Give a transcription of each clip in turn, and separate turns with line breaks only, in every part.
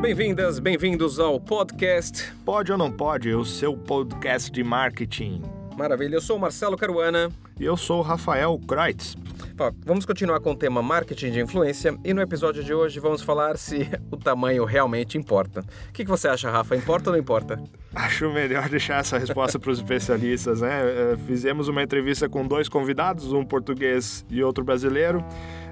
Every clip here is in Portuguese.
Bem-vindas, bem-vindos ao podcast.
Pode ou não pode, o seu podcast de marketing.
Maravilha, eu sou o Marcelo Caruana.
E eu sou o Rafael Kreutz.
Vamos continuar com o tema marketing de influência e no episódio de hoje vamos falar se o tamanho realmente importa. O que você acha, Rafa? Importa ou não importa?
Acho melhor deixar essa resposta para os especialistas, né? É, fizemos uma entrevista com dois convidados, um português e outro brasileiro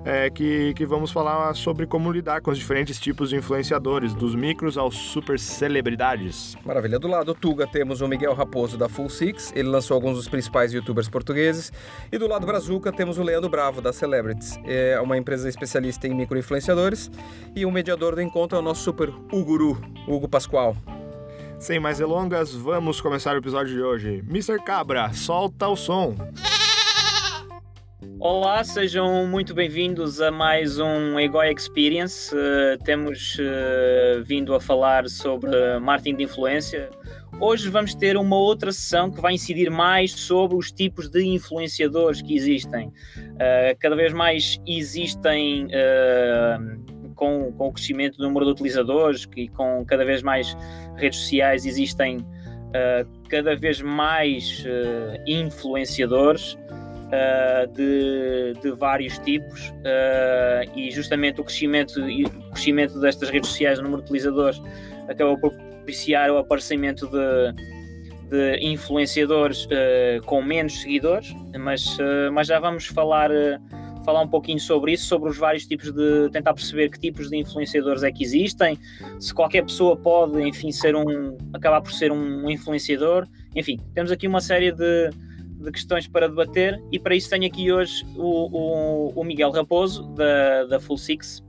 é, que, que vamos falar sobre como lidar com os diferentes tipos de influenciadores, dos micros aos super celebridades.
Maravilha. Do lado do Tuga temos o Miguel Raposo da Full Six, ele lançou alguns dos principais youtubers portugueses. E do lado Brazuca temos o Leandro Bravo da Celebrities, é uma empresa especialista em microinfluenciadores. E o mediador do encontro é o nosso super Uguru, Hugo Pascoal.
Sem mais delongas, vamos começar o episódio de hoje. Mr. Cabra, solta o som!
Olá, sejam muito bem-vindos a mais um Egoi Experience. Uh, temos uh, vindo a falar sobre marketing de influência. Hoje vamos ter uma outra sessão que vai incidir mais sobre os tipos de influenciadores que existem. Uh, cada vez mais existem, com, com o crescimento do número de utilizadores e com cada vez mais redes sociais, existem cada vez mais influenciadores uh, de, de, vários tipos uh, e justamente o crescimento, o crescimento destas redes sociais, o número de utilizadores, acabou por propiciar o aparecimento de, de influenciadores uh, com menos seguidores, mas, mas já vamos falar falar um pouquinho sobre isso, sobre os vários tipos de tentar perceber que tipos de influenciadores é que existem, se qualquer pessoa pode, enfim, ser um acabar por ser um influenciador, enfim, temos aqui uma série de, de questões para debater e para isso tenho aqui hoje o, o, o Miguel Raposo da, da Full Six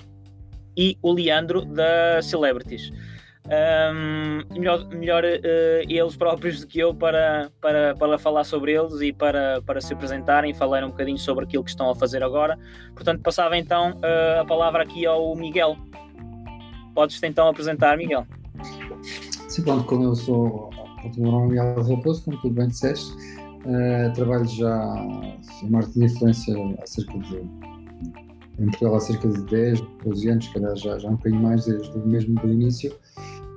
e o Leandro da Celebrities. Um, melhor melhor uh, eles próprios do que eu para, para, para falar sobre eles e para, para se apresentarem e falar um bocadinho sobre aquilo que estão a fazer agora. Portanto, passava então uh, a palavra aqui ao Miguel. Podes então apresentar, Miguel.
Sim, pronto, como eu sou o meu nome é Miguel Raposo, como tu bem disseste, Uh, trabalho já em marketing de influência há cerca de em Portugal há cerca de 10, 12 anos, calhar já, já um bocadinho mais desde mesmo do início.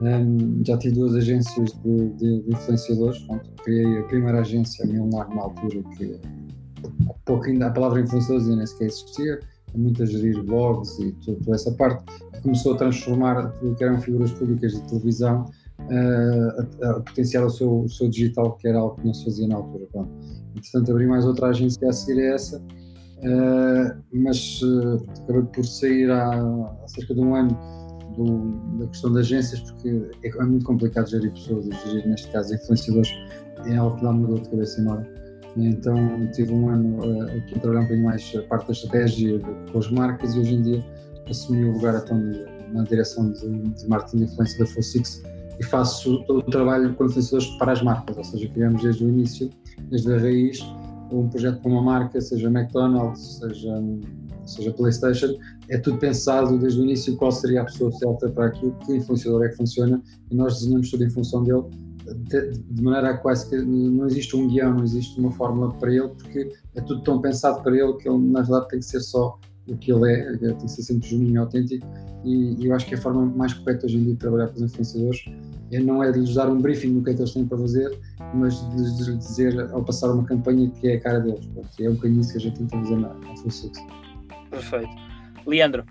Um, ehm, já tive duas agências de, de, de influenciadores. Pronto, criei a primeira agência, a Milnar, na altura, que pouco ainda a palavra influenciadores ainda nem sequer existia, muito a gerir blogs e toda essa parte. Começou a transformar tudo que eram figuras públicas de televisão a, a, potenciar o seu, o seu digital, que era algo que não se fazia na altura. Pronto. Entretanto, abri mais outra agência a seguir a essa, uh, mas uh, acabei por sair há, há cerca de um ano do, da questão de agências, porque é, é, muito complicado gerir pessoas gerir, neste caso, influenciadores, é algo que dá uma dor de cabeça enorme. Então tive um ano uh, aqui a trabalhar um bocadinho mais a parte da estratégia com as marcas e hoje em dia assumi o lugar então, na direção de, de marketing de influência da Full Six, e faço todo o trabalho com influenciadores para as marcas, ou seja, criamos desde o início, desde a raiz, um projeto para uma marca, seja McDonald's, seja, seja PlayStation, é tudo pensado desde o início qual seria a pessoa certa para aquilo, que influenciador é que funciona, e nós desenhamos tudo em função dele, de, de maneira a quase que não existe um guião, não existe uma fórmula para ele, porque é tudo tão pensado para ele que ele, na verdade, tem que ser só o que ele é, tem que ser sempre genuíno e autêntico, e, e eu acho que a forma mais correta hoje em dia de trabalhar com os influenciadores é, não é de lhes dar um briefing no que é que eles têm para fazer, mas de lhes dizer ao passar uma campanha que é a cara deles. Porque é um bocadinho isso que a gente tenta fazer na, na Full
Perfeito. Leandro.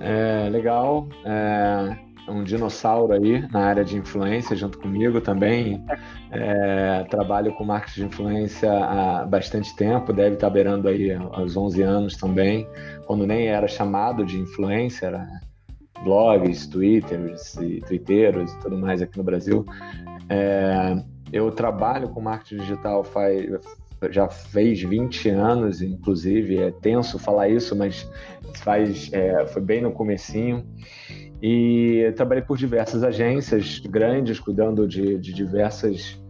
É, legal. É, um dinossauro aí na área de influência junto comigo também. É, trabalho com marketing de influência há bastante tempo, deve estar beirando aí aos 11 anos também, quando nem era chamado de influência, era blogs, twitters e twitteiros e tudo mais aqui no Brasil. É, eu trabalho com marketing digital faz, já fez 20 anos, inclusive, é tenso falar isso, mas faz, é, foi bem no comecinho. E trabalhei por diversas agências grandes, cuidando de, de diversas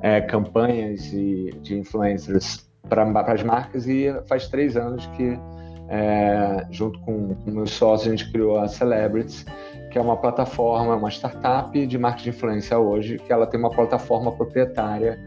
é, campanhas de, de influencers para as marcas, e faz três anos que é, junto com, meus sócios, a gente criou a Celebrities, que é uma plataforma, uma startup de marketing de influência hoje, que ela tem uma plataforma proprietária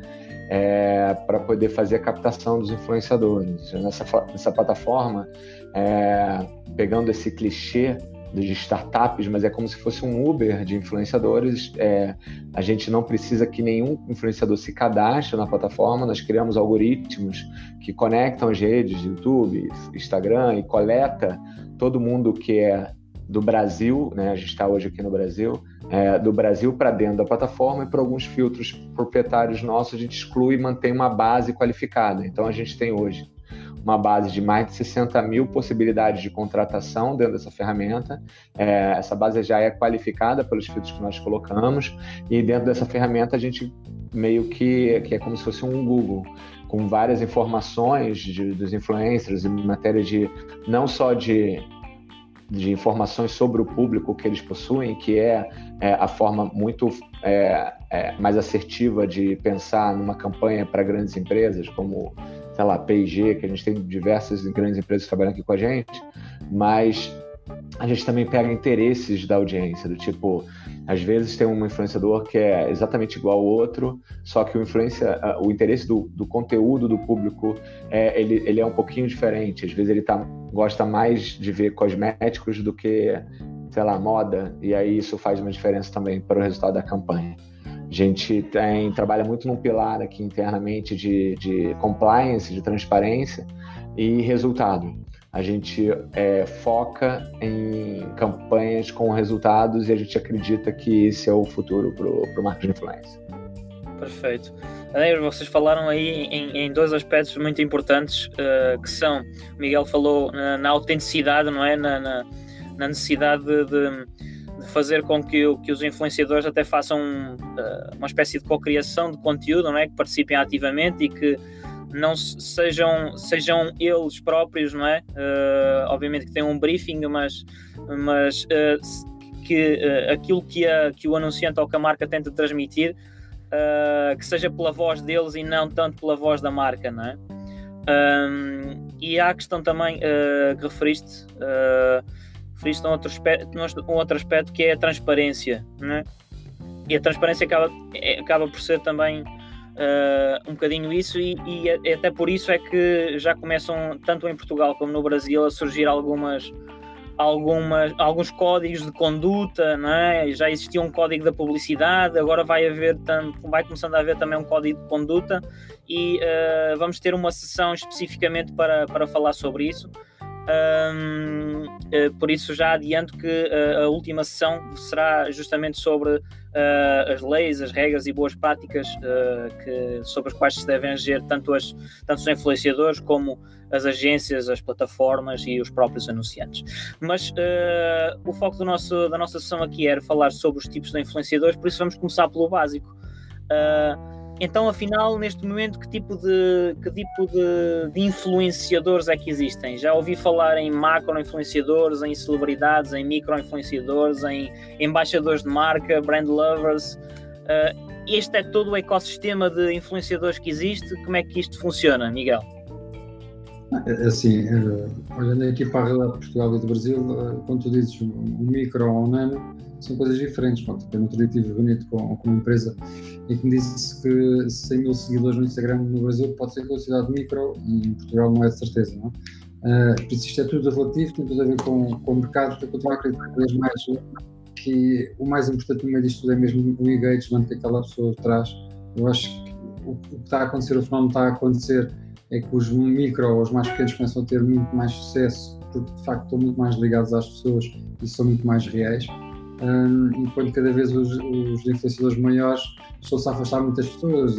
é, para poder fazer a captação dos influenciadores. Nessa, nessa plataforma, é, pegando esse clichê de startups, mas é como se fosse um Uber de influenciadores. É, a gente não precisa que nenhum influenciador se cadastre na plataforma, nós criamos algoritmos que conectam as redes YouTube, Instagram e coleta todo mundo que é do Brasil, né? A gente está hoje aqui no Brasil, é, do Brasil para dentro da plataforma e por alguns filtros proprietários nossos a gente exclui e mantém uma base qualificada. Então a gente tem hoje uma base de mais de 60 mil possibilidades de contratação dentro dessa ferramenta. É, essa base já é qualificada pelos filtros que nós colocamos e dentro dessa ferramenta a gente meio que, que é como se fosse um Google com várias informações de, dos influencers em matéria de não só de de informações sobre o público que eles possuem, que é, é a forma muito é, é, mais assertiva de pensar numa campanha para grandes empresas, como sei lá, P&G, que a gente tem diversas grandes empresas trabalhando aqui com a gente, mas a gente também pega interesses da audiência, do tipo, às vezes tem um influenciador que é exatamente igual ao outro, só que o influência, o interesse do, do conteúdo do público é ele, ele é um pouquinho diferente. Às vezes ele tá, gosta mais de ver cosméticos do que, sei lá, moda, e aí isso faz uma diferença também para o resultado da campanha. A gente tem, trabalha muito num pilar aqui internamente de, de compliance, de transparência e resultado. A gente é, foca em campanhas com resultados e a gente acredita que esse é o futuro para o marketing de influência.
Perfeito. Vocês falaram aí em, em dois aspectos muito importantes uh, que são, o Miguel falou na, na autenticidade, não é? Na, na, na necessidade de, de de fazer com que, que os influenciadores até façam uh, uma espécie de cocriação de conteúdo, não é? que participem ativamente e que não sejam, sejam eles próprios, não é? Uh, obviamente que tem um briefing, mas, mas uh, que aquilo que, a, que o anunciante ou que a marca tenta transmitir que seja pela voz deles e não tanto pela voz da marca, não é? Um, e há a questão também que referiste referiste a um outro aspecto, um outro aspecto que é a transparência, né? E a transparência acaba, é, acaba por ser também uh, um bocadinho isso, e, e, até por isso é que já começam, tanto em Portugal como no Brasil, a surgir algumas, algumas, alguns códigos de conduta, não é? já existia um código da publicidade, agora vai haver vai começando a haver também um código de conduta e uh, vamos ter uma sessão especificamente para, para falar sobre isso. Um, uh, eh, por isso já adianto que uh, a última sessão será justamente sobre uh, as leis, as regras e boas práticas que, sobre as quais se devem agir tanto, as, tanto os influenciadores como as agências, as plataformas e os próprios anunciantes. Mas o foco do nosso, da nossa sessão aqui era falar sobre os tipos de influenciadores, por isso vamos começar pelo básico. Uh, então, afinal, neste momento, que tipo de, que tipo de, de influenciadores é que existem? Já ouvi falar em macro-influenciadores, em celebridades, em micro-influenciadores, em embaixadores de marca, brand lovers. Uh, este é todo o ecossistema de influenciadores que existe. Como é que isto funciona, Miguel?
É, é assim, eh, olhando aqui para a realidade de Portugal e do Brasil, eh, quando tu dizes o micro ou o nano, são coisas diferentes. Pronto, eu no estive reunido com, com uma empresa e que me disse que 100 mil seguidores no Instagram no Brasil pode ser considerado micro e em Portugal não é de certeza, não uh, Por isso isto é tudo relativo, tem tudo a ver com, com o mercado, eu continuo a acreditar cada vez mais que o mais importante no meio disto tudo é mesmo o engagement que aquela pessoa traz. Eu acho que o que está a acontecer, o fenómeno está a acontecer é que os micro os mais pequenos começam a ter muito mais sucesso porque de facto estão muito mais ligados às pessoas e são muito mais reais um, enquanto cada vez os, os influenciadores maiores estão-se a afastar muitas pessoas.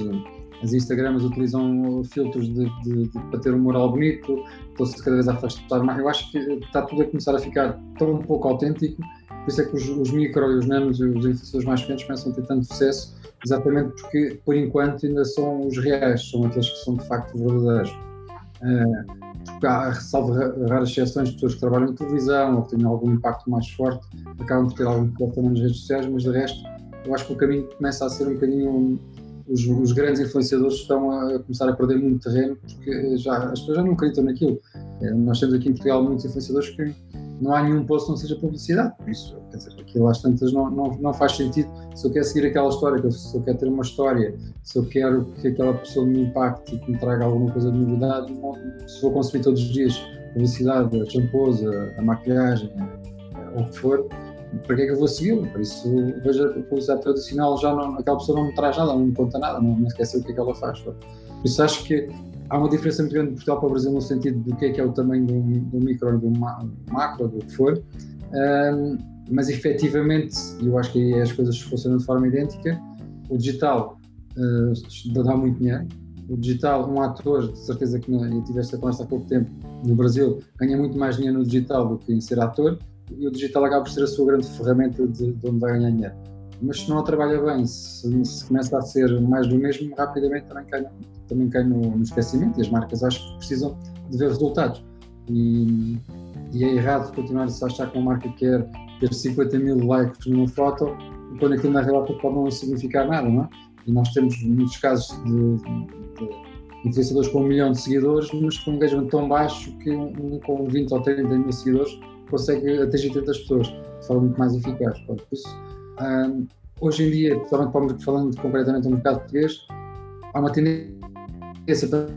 As Instagrams utilizam filtros de, de, de, para ter um moral bonito, estão-se cada vez a afastar mais. Eu acho que está tudo a começar a ficar tão pouco autêntico, por isso é que os, os micro e os nanos e os influenciadores mais pequenos começam a ter tanto sucesso, exatamente porque, por enquanto, ainda são os reais, são aqueles que são de facto verdadeiros. Uh, há, salvo raras exceções, pessoas que trabalham em televisão ou que têm algum impacto mais forte, acabam por ter algum comportamento nas redes sociais, mas de resto, eu acho que o caminho começa a ser um bocadinho. Os, os grandes influenciadores estão a começar a perder muito terreno porque já, as pessoas já não acreditam naquilo. É, nós temos aqui em Portugal muitos influenciadores que não há nenhum posto que não seja publicidade. Por isso, quer dizer, aquilo às tantas não, não, não faz sentido. Se eu quero seguir aquela história, se eu quero ter uma história, se eu quero que aquela pessoa me impacte e que me traga alguma coisa de novidade, não, se vou consumir todos os dias publicidade, a shampoos, a, maquilhagem, ou o que for, para que é que eu vou segui-lo? Por isso, vejo a publicidade tradicional, já não, aquela pessoa não me traz nada, não me conta nada, não, não esquece o que é que ela faz. Por isso, acho que há uma diferença muito grande de Portugal para o Brasil no sentido do que é que é o tamanho do, do micro, do macro, do que for. Um, mas efetivamente, eu acho que as coisas funcionam de forma idêntica. O digital uh, dá muito dinheiro. O digital, um ator, de certeza que eu tive esta conversa há pouco tempo, no Brasil, ganha muito mais dinheiro no digital do que em ser ator. E o digital acaba por ser a sua grande ferramenta de, de onde vai ganhar dinheiro. Mas se não a trabalha bem, se, se começa a ser mais do mesmo, rapidamente também cai, também cai no, no esquecimento. E as marcas acho que precisam de ver resultados. E, e é errado continuar a achar que uma marca quer ter 50 mil likes numa foto, quando aquilo na realidade pode não significar nada, não é? E nós temos muitos casos de, de influenciadores com um milhão de seguidores, mas com um engagement tão baixo que um, com 20 ou 30 mil seguidores consegue atingir tantas pessoas de forma muito mais eficaz. Por isso, um, hoje em dia, principalmente falando concretamente do mercado português, há uma tendência para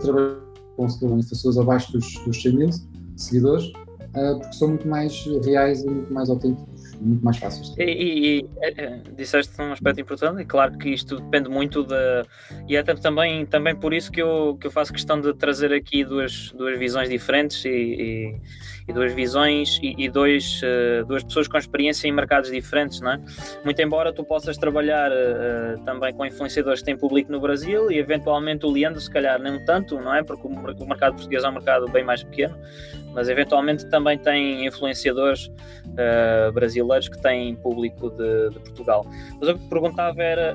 trabalhar com pessoas abaixo dos, dos 100 mil seguidores, uh, porque são muito mais reais e muito mais autênticos muito mais fáceis.
E, e, e é, disseste um aspecto importante, e claro que isto depende muito da. E é também, também por isso que eu, que eu faço questão de trazer aqui duas, duas visões diferentes e, e, e duas visões e, e dois, uh, duas pessoas com experiência em mercados diferentes, não é? Muito embora tu possas trabalhar uh, também com influenciadores que têm público no Brasil e eventualmente o Leandro, se calhar, nem tanto, não é? Porque o, mercado português é um mercado bem mais pequeno, mas eventualmente também tem influenciadores uh, brasileiros que têm público de, de, Portugal. Mas o que perguntava era,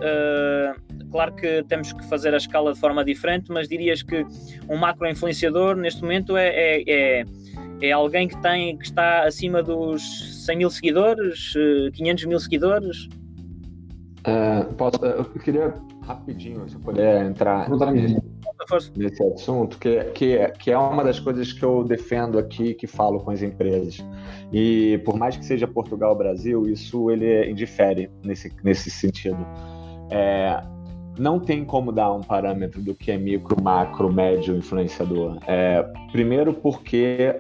claro que temos que fazer a escala de forma diferente, mas dirias que um macro influenciador neste momento é, é, é é alguém que tem que está acima dos 100 mil seguidores, 500 eh, mil seguidores?
Uh, posso, eu queria rapidinho, se eu puder entrar nesse, nesse assunto, que, que, que é uma das coisas que eu defendo aqui, que falo com as empresas. E por mais que seja Portugal Brasil, isso ele indifere nesse, nesse sentido. É, não tem como dar um parâmetro do que é micro, macro, médio influenciador. É, primeiro porque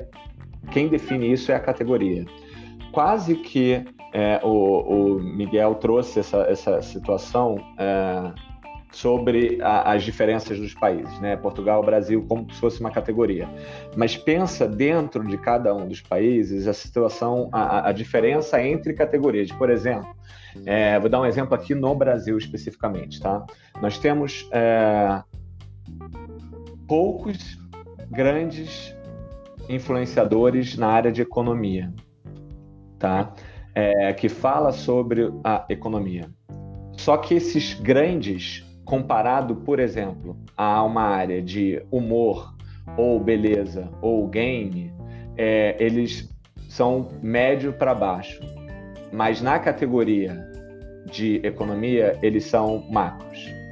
quem define isso é a categoria. Quase que é, o, o, Miguel trouxe essa, essa situação é, sobre a, as diferenças dos países, né? Portugal, Brasil, como se fosse uma categoria. Mas pensa dentro de cada um dos países a situação, a, a diferença entre categorias. Por exemplo, é, vou dar um exemplo aqui no Brasil especificamente, tá? Nós temos é, poucos grandes influenciadores na área de economia, tá? É, que fala sobre a economia. Só que esses grandes, comparado, por exemplo, a uma área de humor ou beleza ou game, é, eles são médio para baixo. Mas na categoria de economia, eles são macros.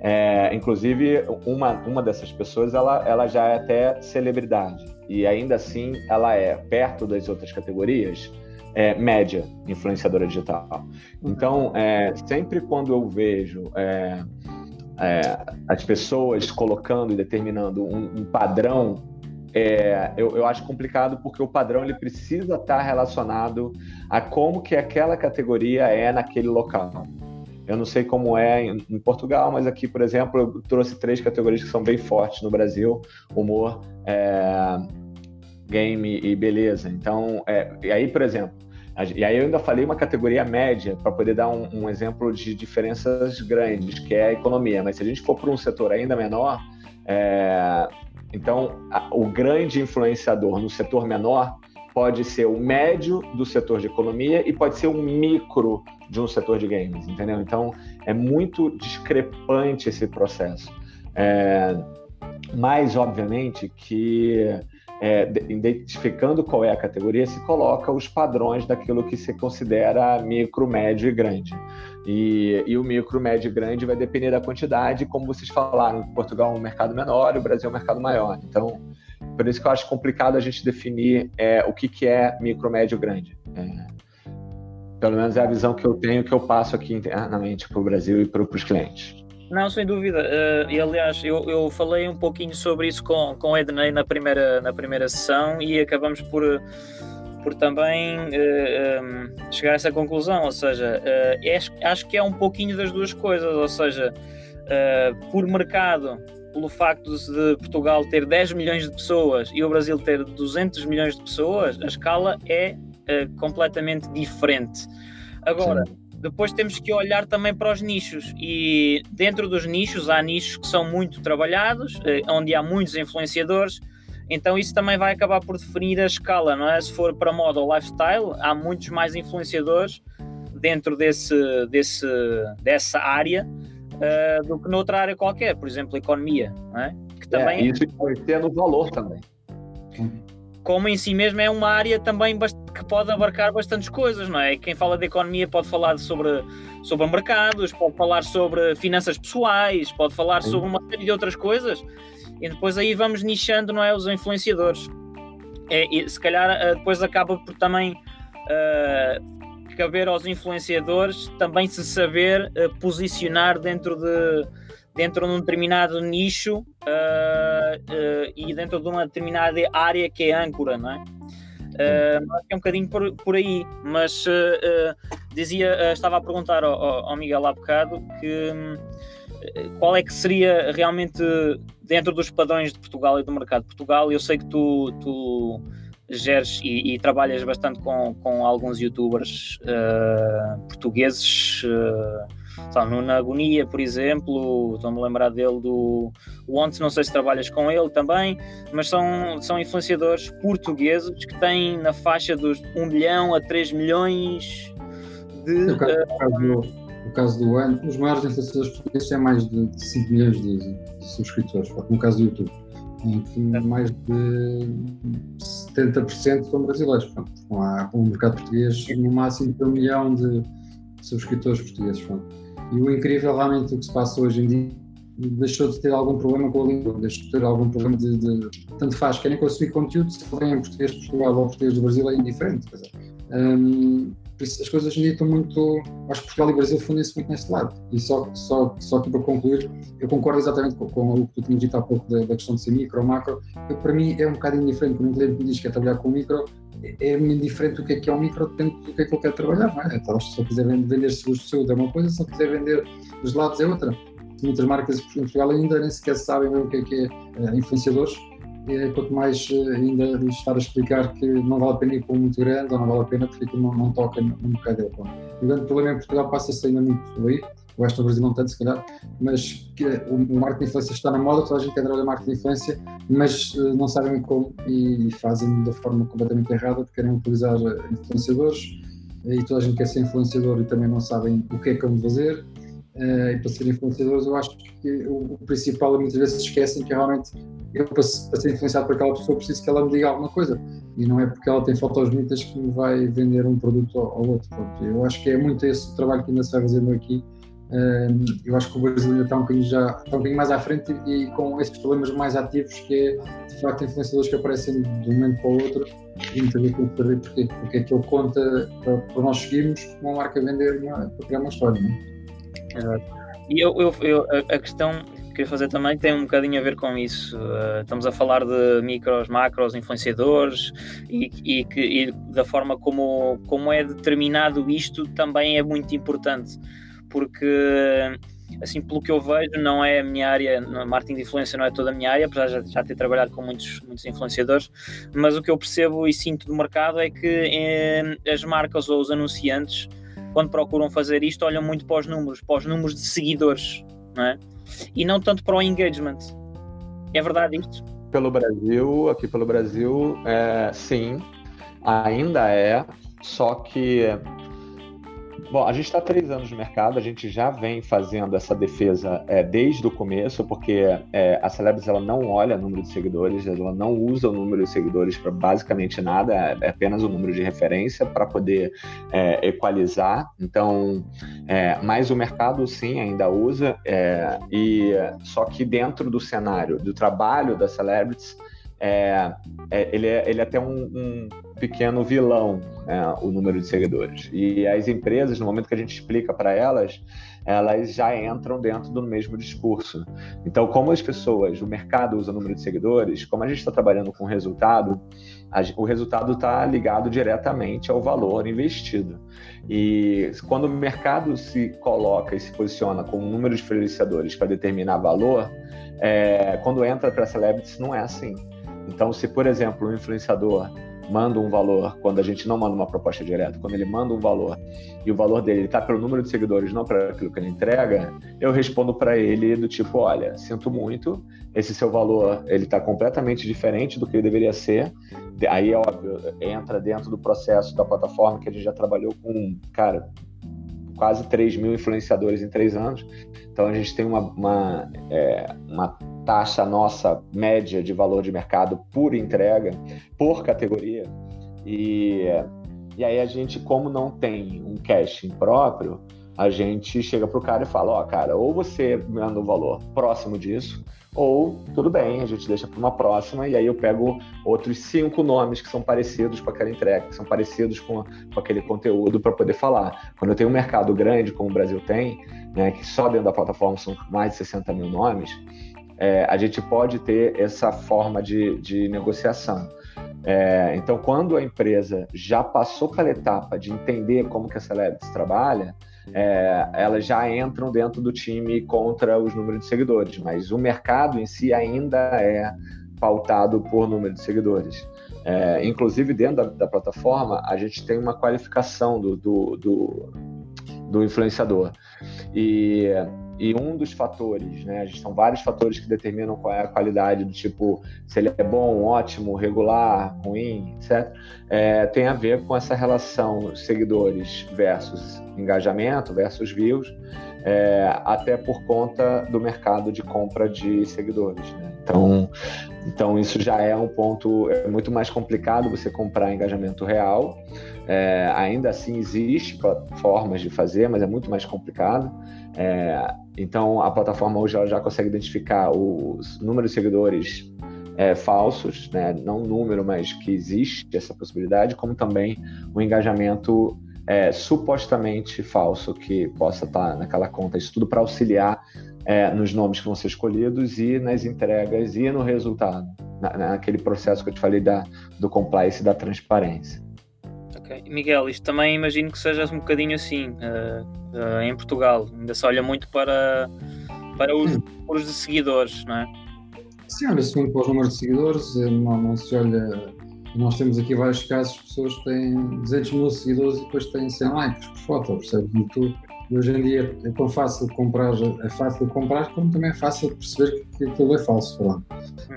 É, inclusive, uma, uma dessas pessoas ela, ela já é até celebridade e ainda assim ela é, perto das outras categorias, é, média influenciadora digital. Então, é, sempre quando eu vejo é, é as pessoas colocando e determinando um, um padrão, é, eu, eu, acho complicado porque o padrão ele precisa estar relacionado a como que aquela categoria é naquele local. Eu não sei como é em, Portugal, mas aqui, por exemplo, eu trouxe três categorias que são bem fortes no Brasil: humor, é, game e beleza. Então, é, e aí, por exemplo, e aí eu ainda falei uma categoria média para poder dar um, um, exemplo de diferenças grandes, que é a economia. Mas se a gente for para um setor ainda menor, é, então a, o grande influenciador no setor menor pode ser o médio do setor de economia e pode ser o micro de um setor de games, entendeu? Então é muito discrepante esse processo. É, mas, obviamente, que é, identificando qual é a categoria, se coloca os padrões daquilo que se considera micro, médio e grande. E, e, o micro, médio e grande vai depender da quantidade, como vocês falaram, Portugal é um mercado menor e o Brasil é um mercado maior. Então, por isso que eu acho complicado a gente definir é, o que, que é micro, médio, grande. É, pelo menos é a visão que eu tenho, que eu passo aqui internamente para o Brasil e para os clientes.
Não, sem dúvida. Uh, e aliás, eu, eu falei um pouquinho sobre isso com, com o Ednei na primeira, na primeira sessão e acabamos por por também uh, eh, um, ehm, chegar a essa conclusão. Ou seja, uh, acho que é um pouquinho das duas coisas. Ou seja, uh, por mercado, pelo facto de Portugal ter 10 milhões de pessoas e o Brasil ter 200 milhões de pessoas, a escala é completamente diferente. Agora. Sim. Depois temos que olhar também para os nichos e dentro dos nichos há nichos que são muito trabalhados, onde há muitos influenciadores, então isso também vai acabar por definir a escala, não é? Se for para moda ou lifestyle, há muitos mais influenciadores dentro desse, desse, dessa área uh, do que noutra área qualquer, por exemplo, economia, é?
Que também é, isso influencia no valor também.
Como em si mesmo é uma área também que pode abarcar bastantes coisas, não é? Quem fala de economia pode falar sobre, sobre mercados, pode falar sobre finanças pessoais, pode falar sobre uma série de outras coisas e depois aí vamos nichando, não é? Os influenciadores. É, e se calhar eh, depois acaba por também uh, caber aos influenciadores também se saber uh, posicionar dentro de dentro de um determinado nicho uh, e dentro de uma determinada área que é âncora, não é? Uh, é um bocadinho por, por aí, mas dizia, estava a perguntar ao, ao Miguel há bocado que qual é que seria realmente dentro dos padrões de Portugal e do mercado de Portugal? Eu sei que tu, tu geres e, e trabalhas bastante com, com alguns youtubers uh, portugueses. Uh, no Na Agonia, por exemplo, estou-me a lembrar dele do Once, não sei se trabalhas com ele também, mas são, são influenciadores portugueses que têm na faixa dos 1 milhão a 3 milhões de.
Uh, no caso do ano, os maiores influenciadores portugueses têm mais de 5 milhões de, de subscritores, no caso do YouTube, em que mais de 70% são brasileiros. Portanto, há um mercado português no máximo de um milhão de subscritores portugueses. Portanto. E o incrível realmente o que se passa hoje em dia deixou de ter algum problema com a língua, deixou de ter algum problema de, de tanto faz, querem consumir conteúdo, se vem em português de Portugal ou português do Brasil é indiferente. Quer dizer, um, as coisas hoje em dia estão muito. Acho que Portugal e Brasil fundem-se muito neste lado. E só, só, só aqui para concluir, eu concordo exatamente com, com o que tu tinhas dito há pouco da, da questão de ser micro ou macro. Eu, para mim é um bocado indiferente. Quando um cliente me diz que quer trabalhar com micro, é, é indiferente o que é que é um micro, depende do que é que ele quer trabalhar. Não é? Então, se eu quiser vender seguros de saúde é uma coisa, se eu quiser vender gelados é outra. Muitas marcas em Portugal ainda nem sequer sabem o que é que é uh, influenciadores é, quanto mais eh, ainda estar a explicar que não vale a pena ir para um muito grande ou não vale a pena porque aquilo não, não toca no, no mercado dele. O grande problema em Portugal passa-se ainda muito aí, o resto do Brasil não tanto, se calhar, mas que o, o marketing de influência está na moda, toda a gente quer trabalhar marketing de influência, mas uh, não sabem como e, fazem da forma completamente errada, porque querem utilizar eh, influenciadores e toda a gente quer ser influenciador e também não sabem o que é que vão fazer. Uh, e para ser influenciadores, eu acho que o, o principal, muitas vezes, esquecem que realmente eu, para, para, ser influenciado por aquela pessoa, preciso que ela me diga alguma coisa. E não é porque ela tem fotos bonitas que me vai vender um produto ao, outro. Pronto. Eu acho que é muito esse o trabalho que ainda se vai fazendo aqui. Um, eu acho que o Brasil ainda está um bocadinho, já, está um bocadinho mais à frente e, e com esses problemas mais ativos, que é de facto influenciadores que aparecem de um momento para o outro e vezes tem saber porque, porque é que ele conta para, para nós seguirmos uma marca vender uma, para criar uma história. Não é?
Exato. E eu, eu, eu, a questão queria fazer também tem um bocadinho a ver com isso. Uh, estamos a falar de micros, macros, influenciadores e, e, que, e da forma como, como é determinado isto também é muito importante, porque assim, pelo que eu vejo, não é a minha área, marketing de influência não é toda a minha área, apesar de já ter trabalhado com muitos, muitos influenciadores, mas o que eu percebo e sinto do mercado é que eh, as marcas ou os anunciantes, quando procuram fazer isto, olham muito para os números, para os números de seguidores, não é? e não tanto para o engagement. É verdade isto?
Pelo Brasil, aqui pelo Brasil, é, sim, ainda é, só que Bom, a gente está três anos no mercado, a gente já vem fazendo essa defesa é, desde o começo, porque é, a Celebs ela não olha o número de seguidores, ela não usa o número de seguidores para basicamente nada, é, é apenas o número de referência para poder é, equalizar. Então, é, mas o mercado sim ainda usa, é, e só que dentro do cenário do trabalho da Celebrities, é, é, ele, é, ele é até um, um, pequeno vilão, né, o número de seguidores. E as empresas, no momento que a gente explica para elas, elas já entram dentro do mesmo discurso. Então, como as pessoas, o mercado usa o número de seguidores, como a gente está trabalhando com resultado, a, o resultado está ligado diretamente ao valor investido. E quando o mercado se coloca e se posiciona com um número de influenciadores para determinar valor, é, quando entra para celebrities não é assim. Então, se por exemplo um influenciador manda um valor, quando a gente não manda uma proposta direta, quando ele manda um valor e o valor dele está pelo número de seguidores, não para aquilo que ele entrega, eu respondo para ele do tipo, olha, sinto muito, esse seu valor ele está completamente diferente do que ele deveria ser. Aí, é óbvio, entra dentro do processo da plataforma que a gente já trabalhou com, cara, quase 3 mil influenciadores em três anos. Então a gente tem uma, uma, é, uma taxa nossa média de valor de mercado por entrega, por categoria. E, e aí a gente, como não tem um caching próprio, a gente chega pro cara e fala, ó, oh, cara, ou você manda um valor próximo disso, ou tudo bem, a gente deixa para uma próxima e aí eu pego outros cinco nomes que são parecidos com aquela entrega, que são parecidos com, com aquele conteúdo para poder falar. Quando eu tenho um mercado grande, como o Brasil tem, né, que só dentro da plataforma são mais de 60 mil nomes, é, a gente pode ter essa forma de, de negociação. É, então, quando a empresa já passou pela etapa de entender como que a Celebrities trabalha, é, elas já entram dentro do time contra os números de seguidores, mas o mercado em si ainda é pautado por número de seguidores. É, inclusive, dentro da, da, plataforma, a gente tem uma qualificação do, do, do, do influenciador. E e um dos fatores, né? São vários fatores que determinam qual é a qualidade do tipo, se ele é bom, ótimo, regular, ruim, etc. É, tem a ver com essa relação seguidores versus engajamento versus views, é, até por conta do mercado de compra de seguidores. Né? Então, então isso já é um ponto é muito mais complicado você comprar engajamento real. É, ainda assim existe formas de fazer, mas é muito mais complicado. É, então, a plataforma hoje ela já consegue identificar os números de seguidores é, falsos, né? não número, mas que existe essa possibilidade, como também o engajamento é, supostamente falso que possa estar naquela conta. Isso tudo para auxiliar é, nos nomes que vão ser escolhidos e nas entregas e no resultado, na, naquele processo que eu te falei da, do compliance e da transparência.
Ok. Miguel, isto também imagino que seja um bocadinho assim uh, uh, em Portugal. Ainda se olha muito para, para os números de seguidores, não é?
Sim, olha-se muito para os números de seguidores, eh, não, não se olha. Nós temos aqui vários casos de pessoas que têm 200 mil seguidores e depois têm 100 likes por foto, percebes? YouTube. Hoje em dia é tão fácil comprar, é fácil comprar, como também é fácil perceber que aquilo é falso. Pronto.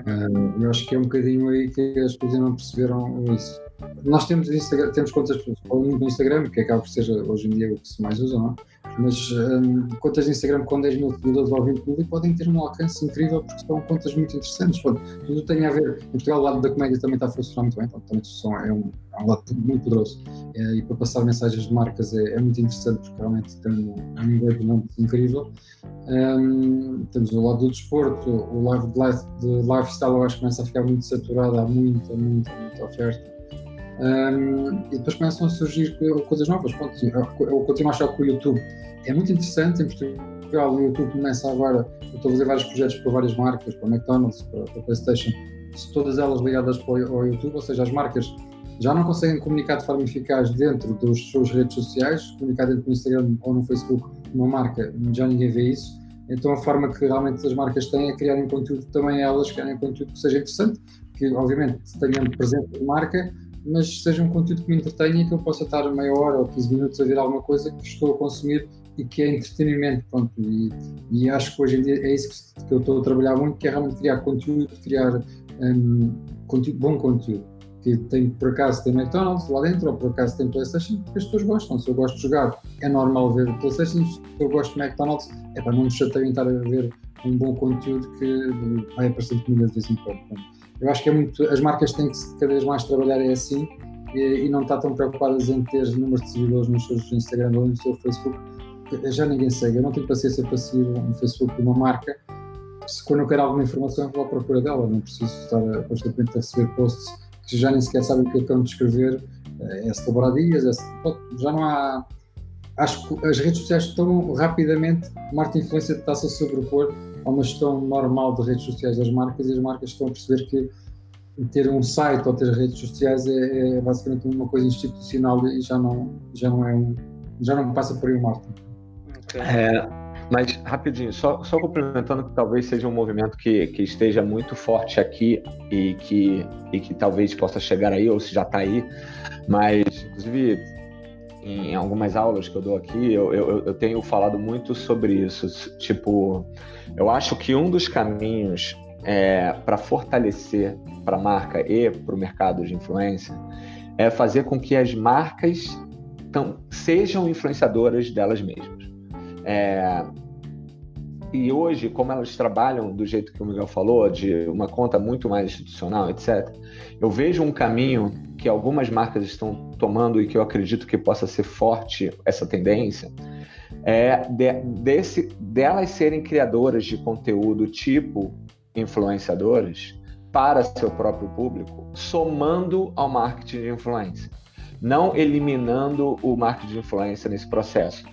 Uh, eu acho que é um bocadinho aí que as pessoas não perceberam isso. Nós temos, Instagram, temos contas no Instagram, que acaba por ser hoje em dia o que se mais usa, não é? Mas um, contas de Instagram com 10 mil seguidores ou 20 mil podem ter um alcance incrível porque são contas muito interessantes. Pronto, tudo tem a ver. Em Portugal, o lado da comédia também está a funcionar muito bem, então, também é um, é um lado muito poderoso. É, e para passar mensagens de marcas é, é muito interessante porque realmente tem um, um engajamento incrível. Um, temos o lado do desporto, o live de, de lifestyle, eu acho que começa a ficar muito saturado, há muita, muita, muita oferta. Um, e depois começam a surgir coisas novas. Eu continuo a achar que o YouTube é muito interessante. Em Portugal, o YouTube começa agora. Eu estou a fazer vários projetos para várias marcas, para McDonald's, para, para PlayStation, todas elas ligadas para o, ao YouTube, ou seja, as marcas já não conseguem comunicar de forma eficaz dentro das suas redes sociais, comunicar dentro do Instagram ou no Facebook uma marca, já ninguém vê isso. Então a forma que realmente as marcas têm é criarem conteúdo também elas, criarem conteúdo que seja interessante, que obviamente tenham presente a marca, mas seja um conteúdo que me entretenha e que eu possa estar meia hora ou 15 minutos a ver alguma coisa que estou a consumir e que é entretenimento, pronto, e, e acho que hoje em dia é isso que, eu estou a trabalhar muito, que é realmente criar conteúdo, criar um, conteúdo, bom conteúdo, que tem, por acaso tem McDonald's lá dentro, ou por acaso tem Playstation, porque as pessoas gostam, se eu gosto de jogar é normal ver Playstation, se eu gosto de McDonald's, é para não me chatear estar a ver um bom conteúdo que vai aparecer comigo de vez em quando. Eu acho que é muito, as marcas têm que cada vez mais trabalhar é assim e, e não estar tão preocupadas em ter números de seguidores nos seus Instagram ou no seu Facebook. Já ninguém segue, eu não tenho paciência para seguir um Facebook de uma marca. Se quando eu quero alguma informação, eu vou à procura dela, não preciso estar constantemente a receber posts que que já nem sequer sabem o que acabam de escrever, é celebrar dias, é, já não há. Acho que as redes sociais estão rapidamente, marca influência está-se a sobrepor a uma gestão normal de redes sociais das marcas e as marcas estão a perceber que ter um site ou ter redes sociais é, é basicamente uma coisa institucional e já não, já não é um, já não passa por aí o marketing.
Okay. É, mas rapidinho, só, só complementando que talvez seja um movimento que, que esteja muito forte aqui e que, e que talvez possa chegar aí, ou se já está aí, mas inclusive em algumas aulas que eu dou aqui, eu, eu, eu tenho falado muito sobre isso. Tipo, eu acho que um dos caminhos é, para fortalecer para a marca e para o mercado de influência é fazer com que as marcas tão, sejam influenciadoras delas mesmas. É, e hoje, como elas trabalham do jeito que o Miguel falou, de uma conta muito mais institucional, etc., eu vejo um caminho que algumas marcas estão tomando e que eu acredito que possa ser forte essa tendência, é de, desse, delas serem criadoras de conteúdo tipo influenciadoras para seu próprio público, somando ao marketing de influência. Não eliminando o marketing de influência nesse processo,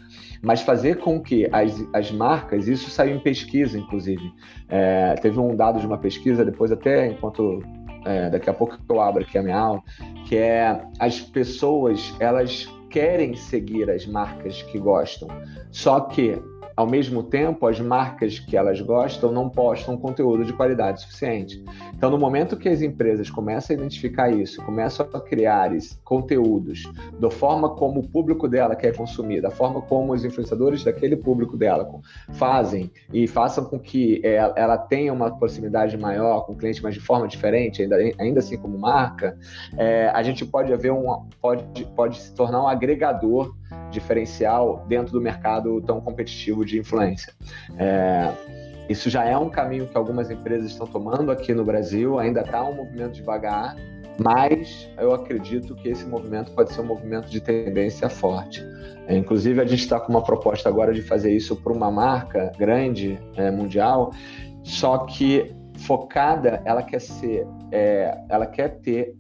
mas fazer com que as, as marcas, isso saiu em pesquisa, inclusive. É, teve um dado de uma pesquisa, depois até enquanto é, daqui a pouco eu abro aqui a minha aula, que é as pessoas elas querem seguir as marcas que gostam, só que ao mesmo tempo, as marcas que elas gostam não postam conteúdo de qualidade suficiente. Então, no momento que as empresas começam a identificar isso, começam a criar conteúdos da forma como o público dela quer consumir, da forma como os influenciadores daquele público dela fazem e façam com que ela tenha uma proximidade maior com o cliente, mas de forma diferente, ainda, ainda assim como marca, é, a gente pode haver um pode, pode se tornar um agregador diferencial dentro do mercado tão competitivo de influência. É, isso já é um caminho que algumas empresas estão tomando aqui no Brasil, ainda está um movimento devagar, mas eu acredito que esse movimento pode ser um movimento de tendência forte. É, inclusive, a gente está com uma proposta agora de fazer isso para uma marca grande, é, mundial, só que focada, ela quer ser, é, ela quer ter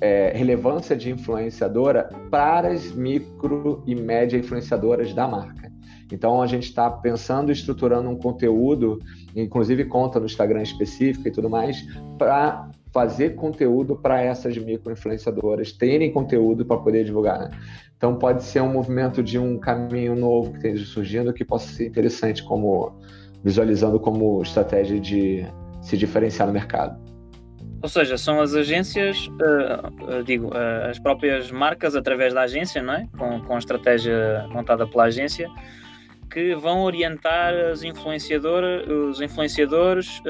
é, relevância de influenciadora para as micro e média influenciadoras da marca. Então a gente está pensando estruturando um conteúdo, inclusive conta no Instagram específico e tudo mais, para fazer conteúdo para essas micro influenciadoras terem conteúdo para poder divulgar. Né? Então pode ser um movimento de um caminho novo que esteja surgindo que possa ser interessante como visualizando como estratégia de se diferenciar no mercado.
Ou seja, são as agências, uh, uh, digo, uh, as próprias marcas através da agência, não é? Com, com a estratégia montada pela agência, que vão orientar as influenciadoras, os influenciadores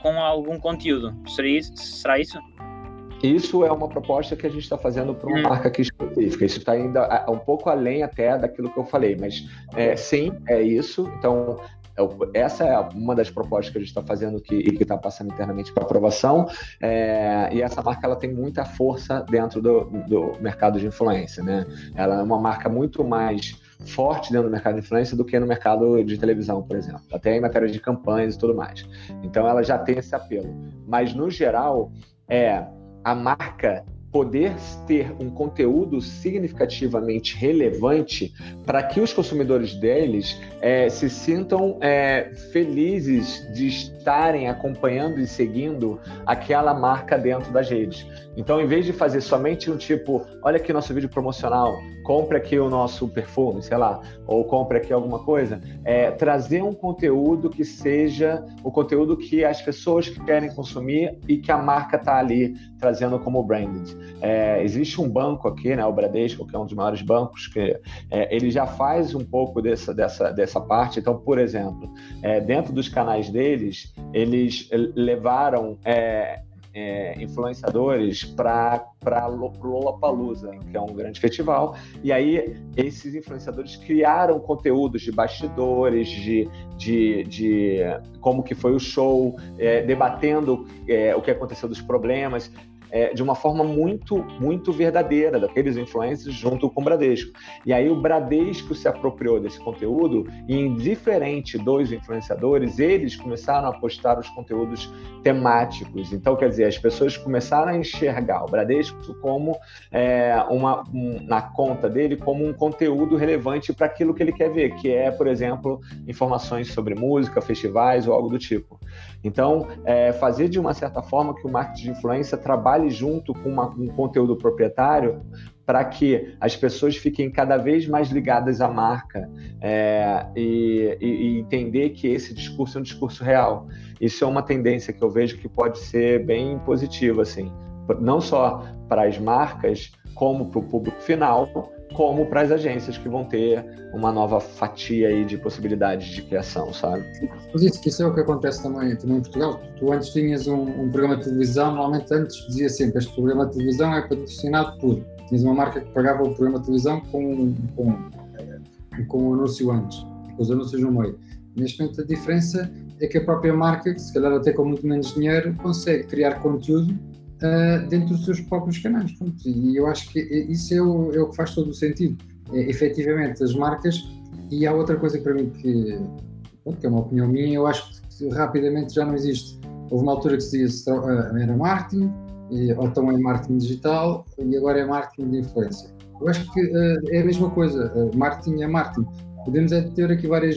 com algum conteúdo. Seria isso? Será isso?
Isso é uma proposta que a gente está fazendo para uma hum. marca aqui específica. Isso está ainda um pouco além até daquilo que eu falei, mas é, sim, é isso. Então, é essa é uma das propostas que a gente está fazendo que, e que está passando internamente para aprovação. É, e essa marca ela tem muita força dentro do, do mercado de influência. Né? Ela é uma marca muito mais forte dentro do mercado de influência do que no mercado de televisão, por exemplo, até em matéria de campanhas e tudo mais. Então ela já tem esse apelo. Mas no geral é a marca poder ter um conteúdo significativamente relevante para que os consumidores deles é, se sintam é, felizes de estarem acompanhando e seguindo aquela marca dentro das redes. Então, em vez de fazer somente um tipo, olha aqui nosso vídeo promocional, compre aqui o nosso perfume, sei lá, ou compre aqui alguma coisa, é, trazer um conteúdo que seja o conteúdo que as pessoas que querem consumir e que a marca está ali trazendo como branded. É, existe um banco aqui, né, o Bradesco, que é um dos maiores bancos, que é, ele já faz um pouco dessa, dessa, dessa parte. Então, por exemplo, é, dentro dos canais deles, eles levaram é, é, influenciadores para Lollapalooza, que é um grande festival. E aí esses influenciadores criaram conteúdos de bastidores, de, de, de como que foi o show, é, debatendo é, o que aconteceu dos problemas é, de uma forma muito, muito verdadeira, daqueles influencers junto com o Bradesco. E aí o Bradesco se apropriou desse conteúdo e, indiferente dos influenciadores, eles começaram a postar os conteúdos temáticos. Então, quer dizer, as pessoas começaram a enxergar o Bradesco como é, uma, um, na conta dele como um conteúdo relevante para aquilo que ele quer ver, que é, por exemplo, informações sobre música, festivais ou algo do tipo. Então, é, fazer de uma certa forma que o marketing de influência trabalhe junto com uma, um conteúdo proprietário para que as pessoas fiquem cada vez mais ligadas à marca é, e, e, entender que esse discurso é um discurso real. Isso é uma tendência que eu vejo que pode ser bem positiva, assim, não só para as marcas, como para o público final, como para as agências que vão ter uma nova fatia aí de possibilidades de criação, sabe?
Mas isso, isso é o que acontece também, também em Portugal. Tu antes tinhas um, um, programa de televisão, normalmente antes dizia sempre este programa de televisão é patrocinado por. Tinhas uma marca que pagava o programa de televisão com, com, com o anúncio antes, com os anúncios no meio. Neste momento a diferença é que a própria marca, que se calhar até com muito menos dinheiro, consegue criar conteúdo uh, dentro dos seus próprios canais. Pronto. E eu acho que isso é o, é o que faz todo o sentido. É, efetivamente, as marcas. E há outra coisa para mim que, que é uma opinião minha, eu acho que rapidamente já não existe. Houve uma altura que se dizia uh, era marketing, e, ou então é marketing digital, e agora é marketing de influência. Eu acho que uh, é a mesma coisa, uh, marketing é marketing. Podemos é ter aqui várias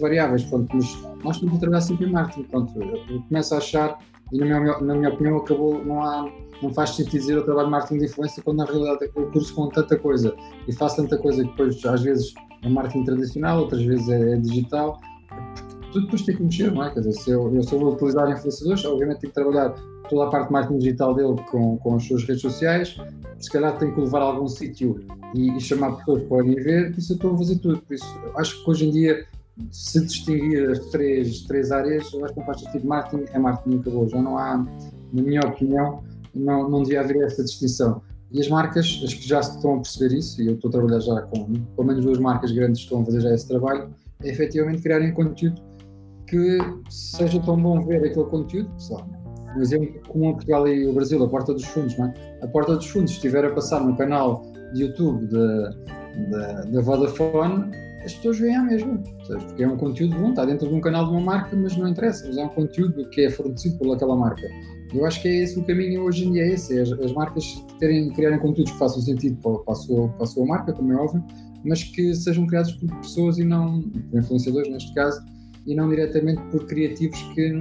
variáveis, pronto, mas nós estamos a trabalhar sempre em marketing. Pronto, eu começo a achar e na minha, na minha opinião acabou, não, há, não faz sentido dizer eu trabalho marketing de influência quando na realidade eu curso com tanta coisa e faço tanta coisa que depois às vezes é marketing tradicional, outras vezes é, é digital, tudo depois tem que mexer, não é? Quer dizer, se eu, eu, se vou utilizar influenciadores, obviamente tenho que trabalhar toda a parte de marketing digital dele com, com as suas redes sociais, se calhar tenho que levar a algum sítio e, e, chamar pessoas para irem ver, por isso eu estou a fazer tudo. Por isso, acho que hoje em dia se distinguir as três, três áreas, eu acho que não faz sentido. Marketing é marketing acabou. Já não há, na minha opinião, não, não devia haver essa distinção. E as marcas, as que já estão a perceber isso, e eu estou a trabalhar já com pelo menos duas marcas grandes que estão a fazer já esse trabalho, é efetivamente criarem conteúdo que seja tão bom ver aquele conteúdo, pessoal. Um exemplo comum a Portugal e o Brasil, a Porta dos Fundos, não é? A Porta dos Fundos estiver a passar no canal de YouTube da Vodafone, as pessoas veem a mesma, porque é um conteúdo bom, está dentro de um canal de uma marca, mas não interessa, mas é um conteúdo que é fornecido por aquela marca. Eu acho que é esse o caminho hoje em dia, é esse, é as, as marcas terem, criarem conteúdos que façam sentido para, para, a sua, para a sua marca, como é óbvio, mas que sejam criados por pessoas e não, por influenciadores neste caso, e não diretamente por criativos que,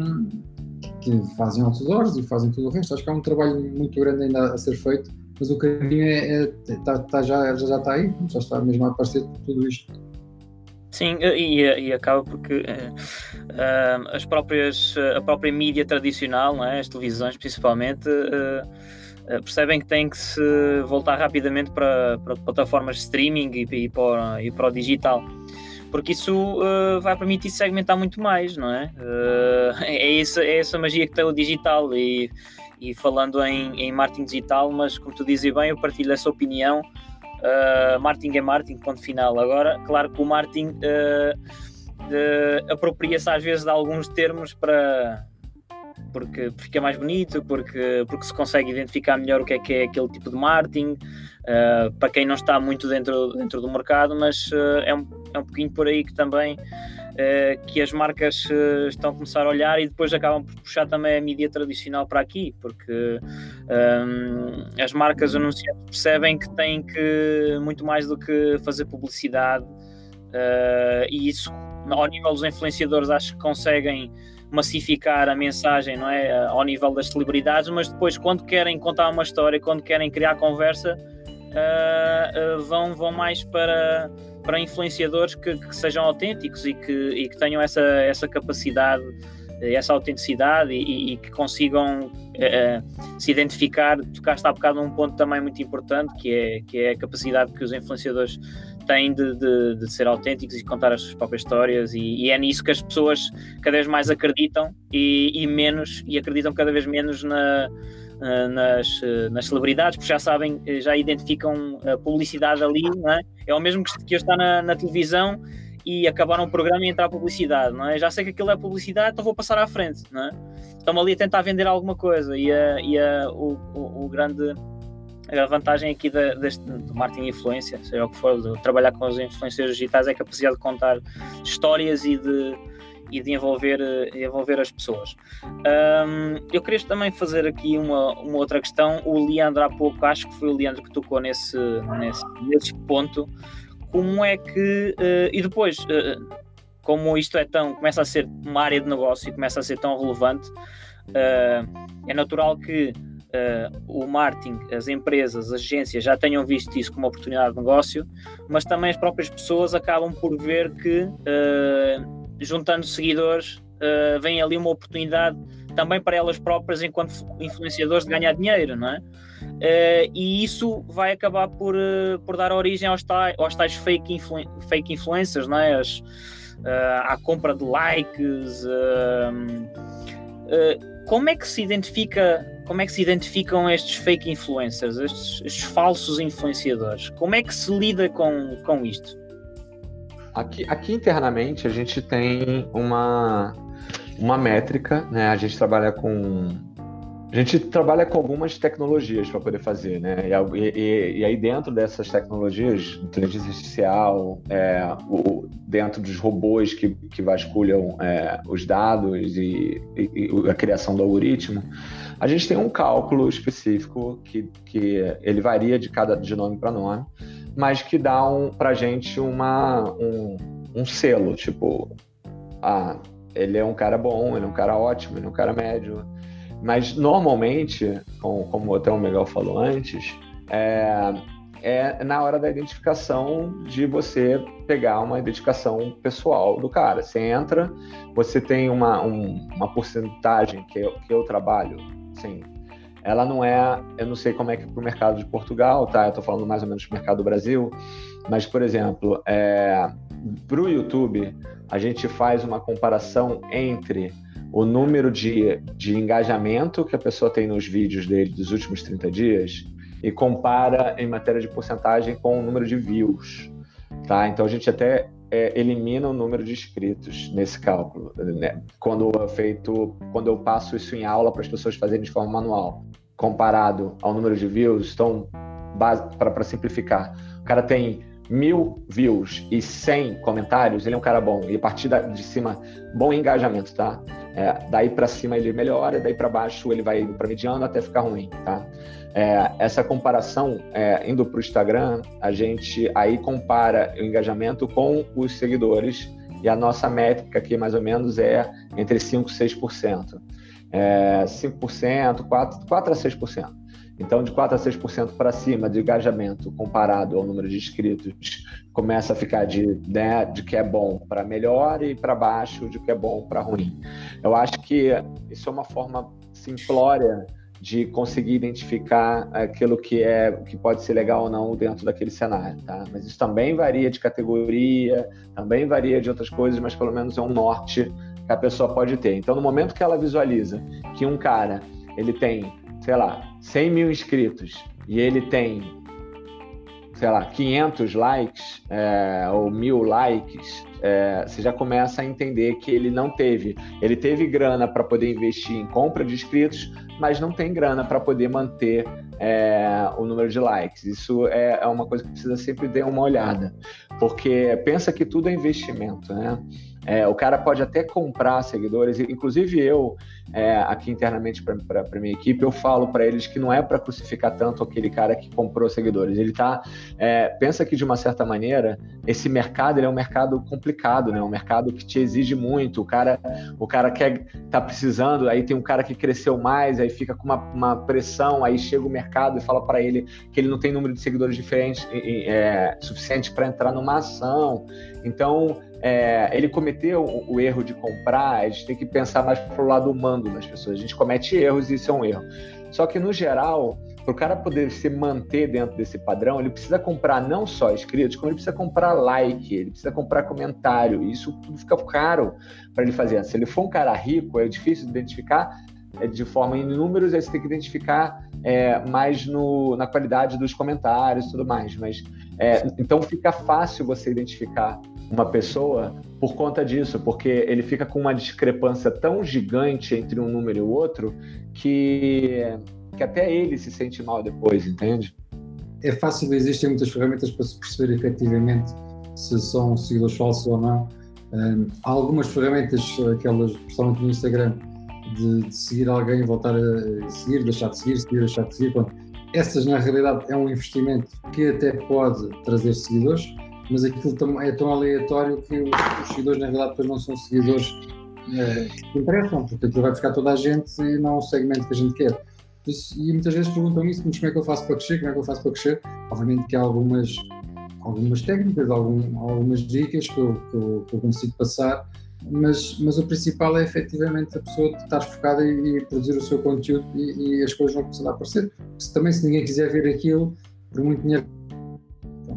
que fazem outdoors e fazem tudo o resto. Acho que há um trabalho muito grande ainda a ser feito, mas o caminho é, é, tá, tá já, já, já está aí, já está mesmo a aparecer tudo isto.
Sim, e, e acaba porque uh, uh, as próprias, a própria mídia tradicional, é? as televisões principalmente, uh, percebem que têm que se voltar rapidamente para, para plataformas de streaming e, e, para, e para o digital. Porque isso vai permitir segmentar muito mais, não é? é, essa, é essa magia que tem o digital. E, e falando em, em marketing digital, mas como tu dizes bem, eu partilho essa opinião Uh, marketing é marketing, ponto final. Agora, claro que o marketing uh, apropria-se às vezes de alguns termos para porque fica mais bonito, porque, porque se consegue identificar melhor o que é que é aquele tipo de marketing, uh, para quem não está muito dentro, dentro do mercado, mas uh, é, um, é um pouquinho por aí que também uh, que as marcas uh, estão a começar a olhar e depois acabam por puxar também a mídia tradicional para aqui, porque um, as marcas anunciantes percebem que têm que muito mais do que fazer publicidade uh, e isso ao nível dos influenciadores acho que conseguem massificar a mensagem não é? Ao nível das celebridades mas depois quando querem contar uma história quando querem criar conversa uh, uh, vão, vão mais para para influenciadores que, que sejam autênticos e que, e que tenham essa, essa capacidade, essa autenticidade e, e que consigam uh, se identificar. Tocaste há bocado num ponto também muito importante, que é, que é a capacidade que os influenciadores têm de, de, de ser autênticos e contar as suas próprias histórias, e, e, é nisso que as pessoas cada vez mais acreditam e, e menos, e acreditam cada vez menos na nas, uh, nas celebridades, porque já sabem, eh, já identificam a publicidade ali, é? é? o mesmo que, eu estar na, na televisão e acabaram o programa e entrar publicidade, não é? Já sei que aquilo é publicidade, então vou passar à frente, não é? Estão ali a tentar vender alguma coisa e, a, e a, o, o, o grande a vantagem aqui da, deste, do marketing influência, seja o que for, de trabalhar com os influencers digitais, é a capacidade de contar histórias e de, e de envolver, envolver as pessoas. Um, eu queria também fazer aqui uma, uma outra questão. O Leandro, há pouco, acho que foi o Leandro que tocou nesse, nesse, nesse ponto. Como é que. Uh, e depois. Uh, como isto é tão, começa a ser uma área de negócio e começa a ser tão relevante, uh, é natural que uh, o marketing, as empresas, as agências já tenham visto isso como oportunidade de negócio, mas também as próprias pessoas acabam por ver que, juntando seguidores, uh, vem ali uma oportunidade também para elas próprias, enquanto influenciadores, de ganhar dinheiro, não é? Uh, e isso vai acabar por, uh, por dar origem aos tais, aos tais fake, influ fake influencers, não é? As, à compra de likes. como é que se identifica? Como é que se identificam estes fake influencers, estes, estes falsos influenciadores? Como é que se lida com, com isto?
Aqui, aqui internamente a gente tem uma, uma métrica, né? A gente trabalha com a gente trabalha com algumas tecnologias para poder fazer, né? E, e, e, aí dentro dessas tecnologias, inteligência artificial, é, o, dentro dos robôs que, que vasculham é, os dados e, e, a criação do algoritmo, a gente tem um cálculo específico que, que ele varia de cada de nome para nome, mas que dá um, para a gente uma, um, um selo, tipo, ah, ele é um cara bom, ele é um cara ótimo, ele é um cara médio mas normalmente, como, como até o Miguel falou antes, é, é na hora da identificação de você pegar uma identificação pessoal do cara. Você entra, você tem uma, um, uma porcentagem que eu, que eu trabalho, sim. Ela não é, eu não sei como é que é para o mercado de Portugal, tá? Eu estou falando mais ou menos do mercado do Brasil, mas, por exemplo, é, para o YouTube, a gente faz uma comparação entre o número de, de engajamento que a pessoa tem nos vídeos dele dos últimos 30 dias e compara em matéria de porcentagem com o número de views. Tá? Então a gente até é, elimina o número de inscritos nesse cálculo, né? quando é feito, quando eu passo isso em aula para as pessoas fazerem de forma manual, comparado ao número de views, então para simplificar, o cara tem mil views e 100 comentários, ele é um cara bom. E a partir de cima, bom engajamento, tá? É, daí para cima ele melhora, daí para baixo ele vai indo para mediano até ficar ruim, tá? É, essa comparação, é, indo para o Instagram, a gente aí compara o engajamento com os seguidores e a nossa métrica aqui mais ou menos é entre 5% e 6%. É, 5%, 4%, 4 a 6%. Então, de 4 a 6% para cima de engajamento comparado ao número de inscritos, começa a ficar de, né, de que é bom para melhor e para baixo de que é bom para ruim. Eu acho que isso é uma forma simplória de conseguir identificar aquilo que é que pode ser legal ou não dentro daquele cenário, tá? Mas isso também varia de categoria, também varia de outras coisas, mas pelo menos é um norte que a pessoa pode ter. Então, no momento que ela visualiza que um cara ele tem sei lá, 100 mil inscritos e ele tem, sei lá, 500 likes é, ou mil likes, é, você já começa a entender que ele não teve. Ele teve grana para poder investir em compra de inscritos, mas não tem grana para poder manter é, o número de likes. Isso é, é uma coisa que precisa sempre ter uma olhada, porque pensa que tudo é investimento, né? É, o cara pode até comprar seguidores, inclusive eu, é, aqui internamente para minha equipe, eu falo para eles que não é para crucificar tanto aquele cara que comprou seguidores. Ele tá. É, pensa que de uma certa maneira, esse mercado é um mercado complicado, né? Um mercado que te exige muito. O cara, o cara quer tá precisando, aí tem um cara que cresceu mais, aí fica com uma, uma pressão, aí chega o mercado e fala para ele que ele não tem número de seguidores diferentes é, suficiente para entrar numa ação. Então é, ele cometeu o, o, erro de comprar, a gente tem que pensar mais para o lado humano das pessoas. A gente comete erros e isso é um erro. Só que, no geral, para o cara poder se manter dentro desse padrão, ele precisa comprar não só inscritos, como ele precisa comprar like, ele precisa comprar comentário. E isso tudo fica caro para ele fazer. Se ele for um cara rico, é difícil de identificar é, de forma em números, aí você tem que identificar é, mais no, na qualidade dos comentários e tudo mais. Mas, é, então fica fácil você identificar uma pessoa por conta disso, porque ele fica com uma discrepância tão gigante entre um número e o outro que, que até ele se sente mal depois, entende?
É fácil, existem muitas ferramentas para se perceber efetivamente se são seguidores falsos ou não. Um, há algumas ferramentas, aquelas, principalmente no Instagram, de, de, seguir alguém, voltar a seguir, deixar de seguir, seguir, deixar de seguir. Pronto. Essas, na realidade, é um investimento que até pode trazer seguidores, mas aquilo é tão aleatório que os, seguidores, na realidade, depois não são seguidores é, que interessam, porque aquilo vai buscar toda a gente e não é um segmento que a gente quer. E muitas vezes perguntam isso, mas como é que eu faço para crescer? Como é que eu faço para crescer? Obviamente que há algumas, algumas técnicas, algum, algumas dicas que eu, que, eu, que eu consigo passar, mas, mas o principal é efetivamente a pessoa estar focada e, e produzir o seu conteúdo e, e, as coisas vão começar a aparecer. Se, também se ninguém quiser ver aquilo, por muito dinheiro.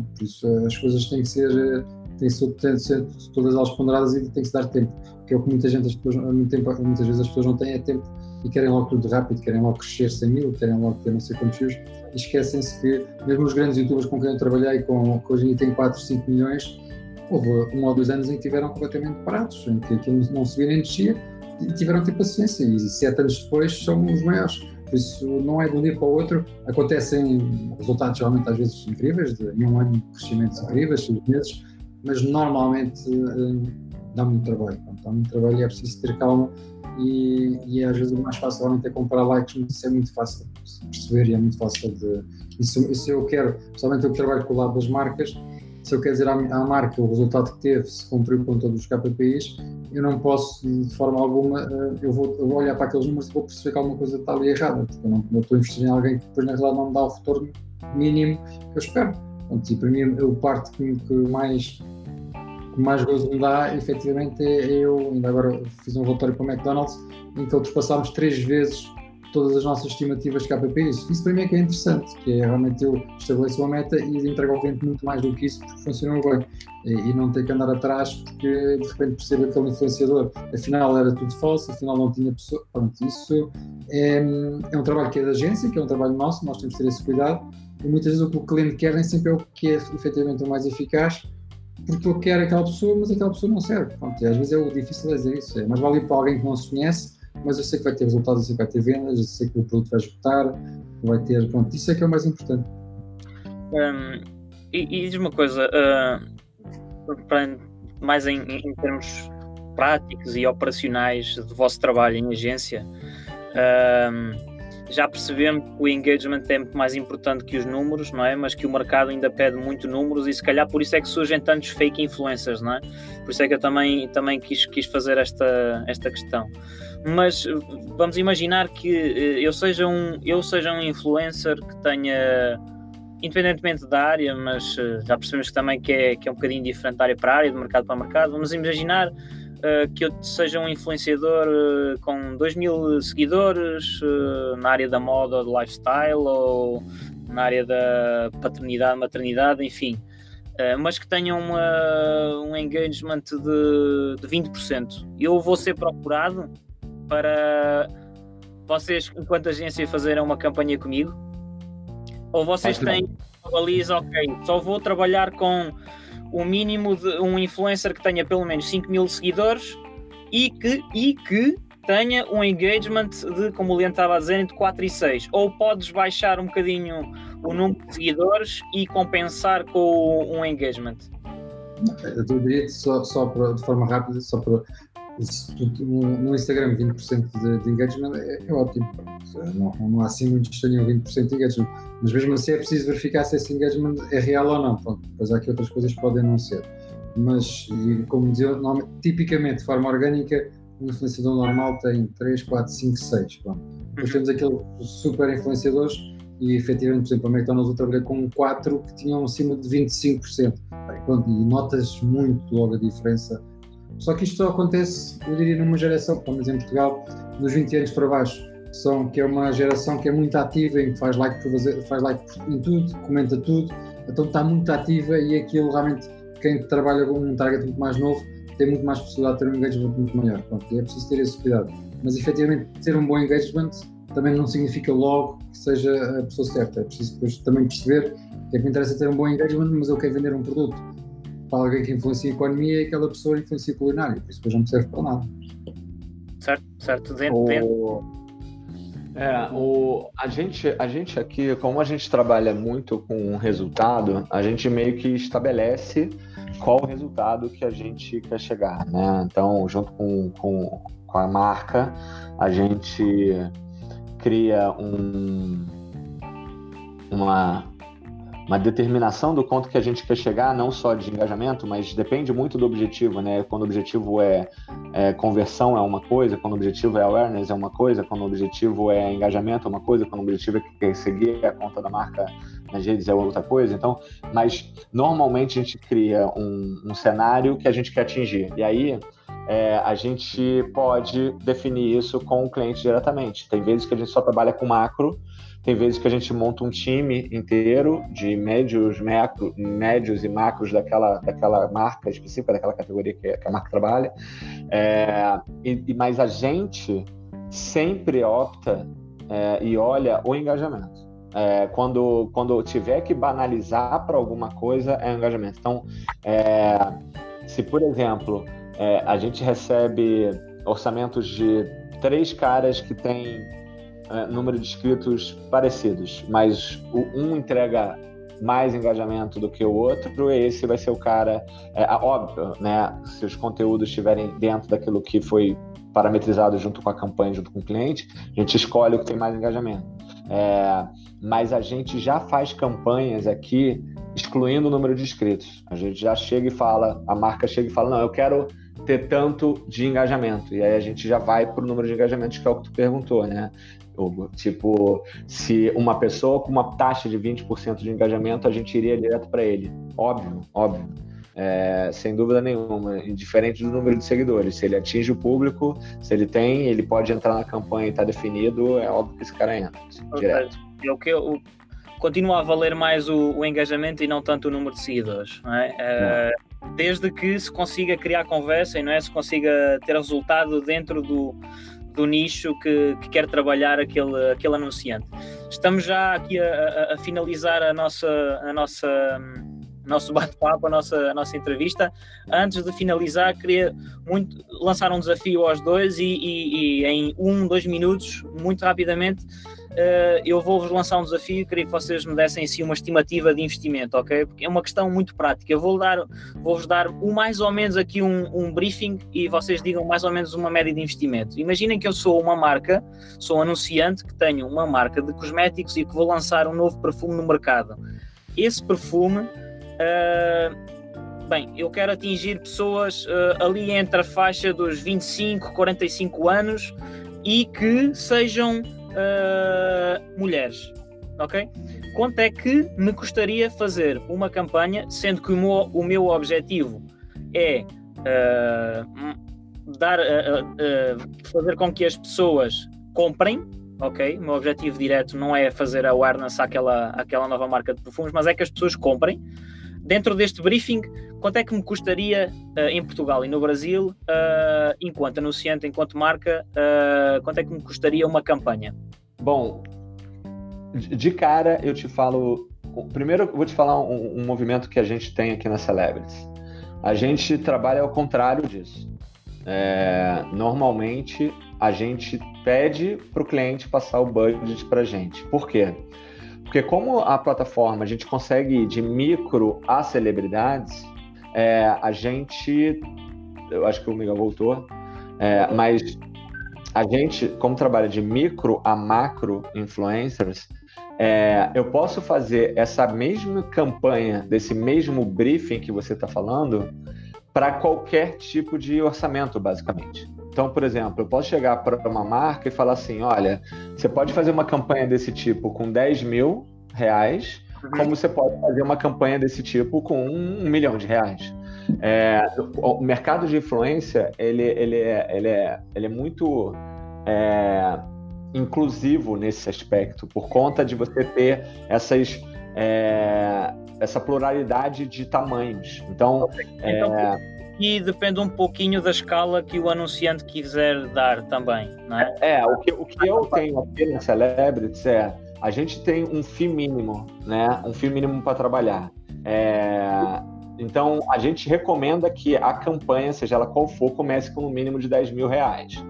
Por isso as coisas têm que ser, têm que ser, têm que ser todas elas ponderadas e tem que se dar tempo. Que é o que muita gente, as pessoas, muitas vezes as pessoas não têm é tempo e querem logo tudo rápido, querem logo crescer 100 mil, querem logo ter não sei quantos views e esquecem-se que mesmo os grandes youtubers com quem eu trabalhei, com, que hoje em dia têm 4, 5 milhões, houve um ou dois anos em que tiveram completamente parados, em que aquilo não subia nem descia e tiveram que ter paciência e sete anos depois são os maiores. Isso não é de um dia para o outro, acontecem resultados realmente às vezes incríveis, de em um ano crescimentos incríveis, seis meses, mas normalmente uh, dá muito trabalho. Dá muito trabalho e é preciso ter calma e, e às vezes o mais fácil realmente é comparar likes, mas isso é muito fácil de perceber e é muito fácil de. Isso, isso eu quero, principalmente eu que trabalho com o lado das marcas, se eu quero dizer à, à, marca o resultado que teve, se cumpriu com todos os KPIs, eu não posso, de forma alguma, eh, eu vou, eu vou olhar para aqueles números e vou perceber que alguma coisa está ali errada, porque eu não estou a investir em alguém que depois na realidade não me dá o retorno mínimo que eu espero. Portanto, e para mim, a parte que, que mais que mais gozo me dá, efetivamente, é eu, ainda agora fiz um relatório para o McDonald's, em que ultrapassámos três vezes todas as nossas estimativas KPIs. Isso para mim é que é interessante, que é realmente eu estabeleço uma meta e entrego ao cliente muito mais do que isso, porque funcionou bem. E, e não ter que andar atrás, porque de repente percebo aquele influenciador, afinal era tudo falso, afinal não tinha pessoa. Pronto, isso é, é um trabalho que é da agência, que é um trabalho nosso, nós temos que ter esse cuidado. E muitas vezes o que o cliente quer nem sempre é o que é efetivamente o mais eficaz, porque eu quero aquela pessoa, mas aquela pessoa não serve. Pronto, e às vezes é o difícil dizer isso. É, mas vale para alguém que não se conhece mas eu sei que vai ter resultados, eu sei que vai ter vendas, eu sei que o produto vai esgotar, vai ter. Pronto, isso é que é o mais importante.
Um, e, e diz uma coisa, uh, para, mais em, em, termos práticos e operacionais do vosso trabalho em agência, um, já percebemos que o engagement é muito mais importante que os números, não é? Mas que o mercado ainda pede muito números e se calhar por isso é que surgem tantos fake influencers, não é? Por isso é que eu também, também quis, quis fazer esta, esta questão mas vamos imaginar que eh, eu seja um, eu seja um influencer que tenha, independentemente da área, mas eh, já percebemos também que é, que é um bocadinho diferente da área para área, de mercado para mercado, vamos imaginar uh, que eu seja um influenciador uh, com 2 mil seguidores uh, na área da moda ou do lifestyle ou na área da paternidade, maternidade, enfim. mas que tenha uma, um engagement de, de 20%. Eu vou ser procurado para vocês, enquanto agência, fazerem uma campanha comigo? Ou vocês têm uma baliza, ok, só vou trabalhar com o mínimo de um influencer que tenha pelo menos 5 mil seguidores e que, e que tenha um engagement de, como o Leandro estava a dizer, entre 4 e 6. Ou podes baixar um bocadinho o número de seguidores e compensar com um engagement?
Eu diria só, só de forma rápida, só para no Instagram 20% de, de engagement é, é ótimo. Não, não há assim muitos que tenham 20% de engagement, mas mesmo assim é preciso verificar se esse engagement é real ou não. Pronto, depois há aqui outras coisas que podem não ser. Mas, como dizia, tipicamente de forma orgânica, um influenciador normal tem 3, 4, 5, 6. Pronto. Depois uhum. temos aqueles super influenciadores e efetivamente, por exemplo, a McDonald's eu trabalhei com 4 que tinham acima de 25%. E notas muito logo a diferença só que isto só acontece, eu diria, numa geração, pelo menos em Portugal, dos 20 anos para baixo, são, que é uma geração que é muito ativa e que faz like, por, faz like em tudo, comenta tudo, então está muito ativa e aquilo realmente, quem trabalha com um target muito mais novo, tem muito mais possibilidade de ter um engagement muito maior. Pronto, e é preciso ter esse cuidado. Mas efetivamente, ter um bom engagement também não significa logo que seja a pessoa certa. É preciso depois também perceber que é que me interessa ter um bom engagement, mas eu quero vender um produto para alguém que influencia a economia e aquela pessoa influencia a culinária, por isso depois não me serve para nada.
Certo, certo. Dentro, dentro.
É, o, a, gente, a gente aqui, como a gente trabalha muito com resultado, a gente meio que estabelece qual o resultado que a gente quer chegar, né? Então, junto com, com, com a marca, a gente cria um, uma, uma determinação do quanto que a gente quer chegar, não só de engajamento, mas depende muito do objetivo, né? Quando o objetivo é, é, conversão é uma coisa, quando o objetivo é awareness é uma coisa, quando o objetivo é engajamento é uma coisa, quando o objetivo é seguir a conta da marca nas redes é outra coisa. Então, mas normalmente a gente cria um, um cenário que a gente quer atingir. E aí é, a gente pode definir isso com o cliente diretamente. Tem vezes que a gente só trabalha com macro, tem vezes que a gente monta um time inteiro de médios, macro, médios e macros daquela, daquela marca específica, daquela categoria que, que a marca trabalha. É, e, mas a gente sempre opta é, e olha o engajamento. É, quando, quando tiver que banalizar para alguma coisa, é engajamento. Então, é, se por exemplo é, a gente recebe orçamentos de três caras que têm é, número de inscritos parecidos, mas o, um entrega mais engajamento do que o outro, esse vai ser o cara, é, óbvio, né? Se os conteúdos estiverem dentro daquilo que foi parametrizado junto com a campanha, junto com o cliente, a gente escolhe o que tem mais engajamento. É, mas a gente já faz campanhas aqui excluindo o número de inscritos. A gente já chega e fala, a marca chega e fala, não, eu quero ter tanto de engajamento. E aí a gente já vai para o número de engajamentos, que é o que tu perguntou, né? Hugo? Tipo, se uma pessoa com uma taxa de 20% de engajamento, a gente iria direto para ele. Óbvio, óbvio. É, sem dúvida nenhuma, indiferente do número de seguidores. Se ele atinge o público, se ele tem, ele pode entrar na campanha e está definido, é óbvio que esse cara entra. direto.
É o que eu, continua a valer mais o, o, engajamento e não tanto o número de seguidores. Não é? é desde que se consiga criar conversa e não é? se consiga ter resultado dentro do, do nicho que, que, quer trabalhar aquele, aquele anunciante. Estamos já aqui a, a, a finalizar a nossa, a nossa nosso bate-papo, a nossa, a nossa entrevista. Antes de finalizar, queria muito lançar um desafio aos dois e, e, e em um, dois minutos, muito rapidamente, eu vou-vos lançar um desafio. Queria que vocês me dessem assim, uma estimativa de investimento, ok? Porque é uma questão muito prática. Eu vou dar, vou-vos dar um, mais ou menos aqui um, um briefing e vocês digam mais ou menos uma média de investimento. Imaginem que eu sou uma marca, sou um anunciante que tenho uma marca de cosméticos e que vou lançar um novo perfume no mercado. Esse perfume Uh, bem, eu quero atingir pessoas uh, ali entre a faixa dos 25, 45 anos e que sejam uh, mulheres. Ok? Quanto é que me custaria fazer uma campanha, sendo que o meu, o meu objetivo é dar, fazer com que as pessoas comprem ok? O meu objetivo direto não é fazer awareness àquela, àquela nova marca de perfumes, mas é que as pessoas comprem dentro deste briefing, quanto é que me custaria uh, em Portugal e no Brasil, uh, enquanto anunciante, enquanto marca, uh, quanto é que me custaria uma campanha?
Bom, de cara eu te falo. Primeiro eu vou te falar um, um movimento que a gente tem aqui na Celebrities. A gente trabalha ao contrário disso. É, normalmente a gente pede para o cliente passar o budget para a gente. Por quê? Porque como a plataforma a gente consegue ir de micro a celebridades, é, a gente, eu acho que o Miguel voltou, é, mas a gente, como trabalha de micro a macro influencers, é, eu posso fazer essa mesma campanha, desse mesmo briefing que você está falando, para qualquer tipo de orçamento, basicamente. Então, por exemplo, eu posso chegar para uma marca e falar assim: olha, você pode fazer uma campanha desse tipo com 10 mil reais, uhum. como você pode fazer uma campanha desse tipo com um milhão de reais. É, o mercado de influência ele, ele, é, ele, é, ele é muito é, inclusivo nesse aspecto, por conta de você ter essas, é, essa pluralidade de tamanhos. Então, então
é, e depende um pouquinho da escala que o anunciante quiser dar também, não é?
É, o que, o que eu tenho aqui na Celebrities é a gente tem um FII mínimo, né? Um FII mínimo para trabalhar. É, Então, a gente recomenda que a campanha, seja ela qual for, comece com no mínimo de 10 mil reais.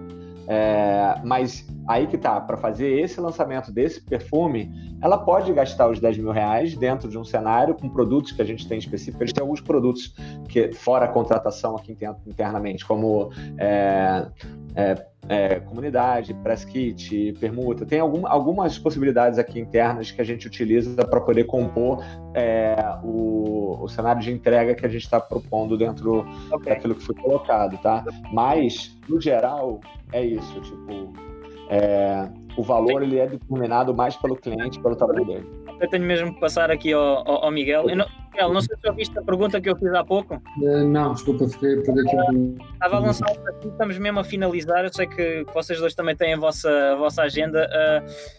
É, mas aí que tá, para fazer esse lançamento desse perfume, ela pode gastar os 10 mil reais dentro de um cenário com produtos que a gente tem específicos. A gente tem alguns produtos que, fora a contratação aqui internamente, como é, é, comunidade, press kit, permuta. Tem algum, algumas possibilidades aqui internas que a gente utiliza para poder compor é, o, o, cenário de entrega que a gente está propondo dentro okay. daquilo que foi colocado, tá? Mas, no geral, é isso, tipo, é, o valor ele é determinado mais pelo cliente, pelo trabalho dele.
Eu tenho mesmo que passar aqui ao, ao, ao Miguel. Eu não, Miguel, não sei se ouviste a pergunta que eu fiz há pouco.
Uh, não, desculpa, fiquei por aqui.
Estava a lançar um desafio, estamos mesmo a finalizar. Eu sei que vocês dois também têm a vossa, a vossa agenda.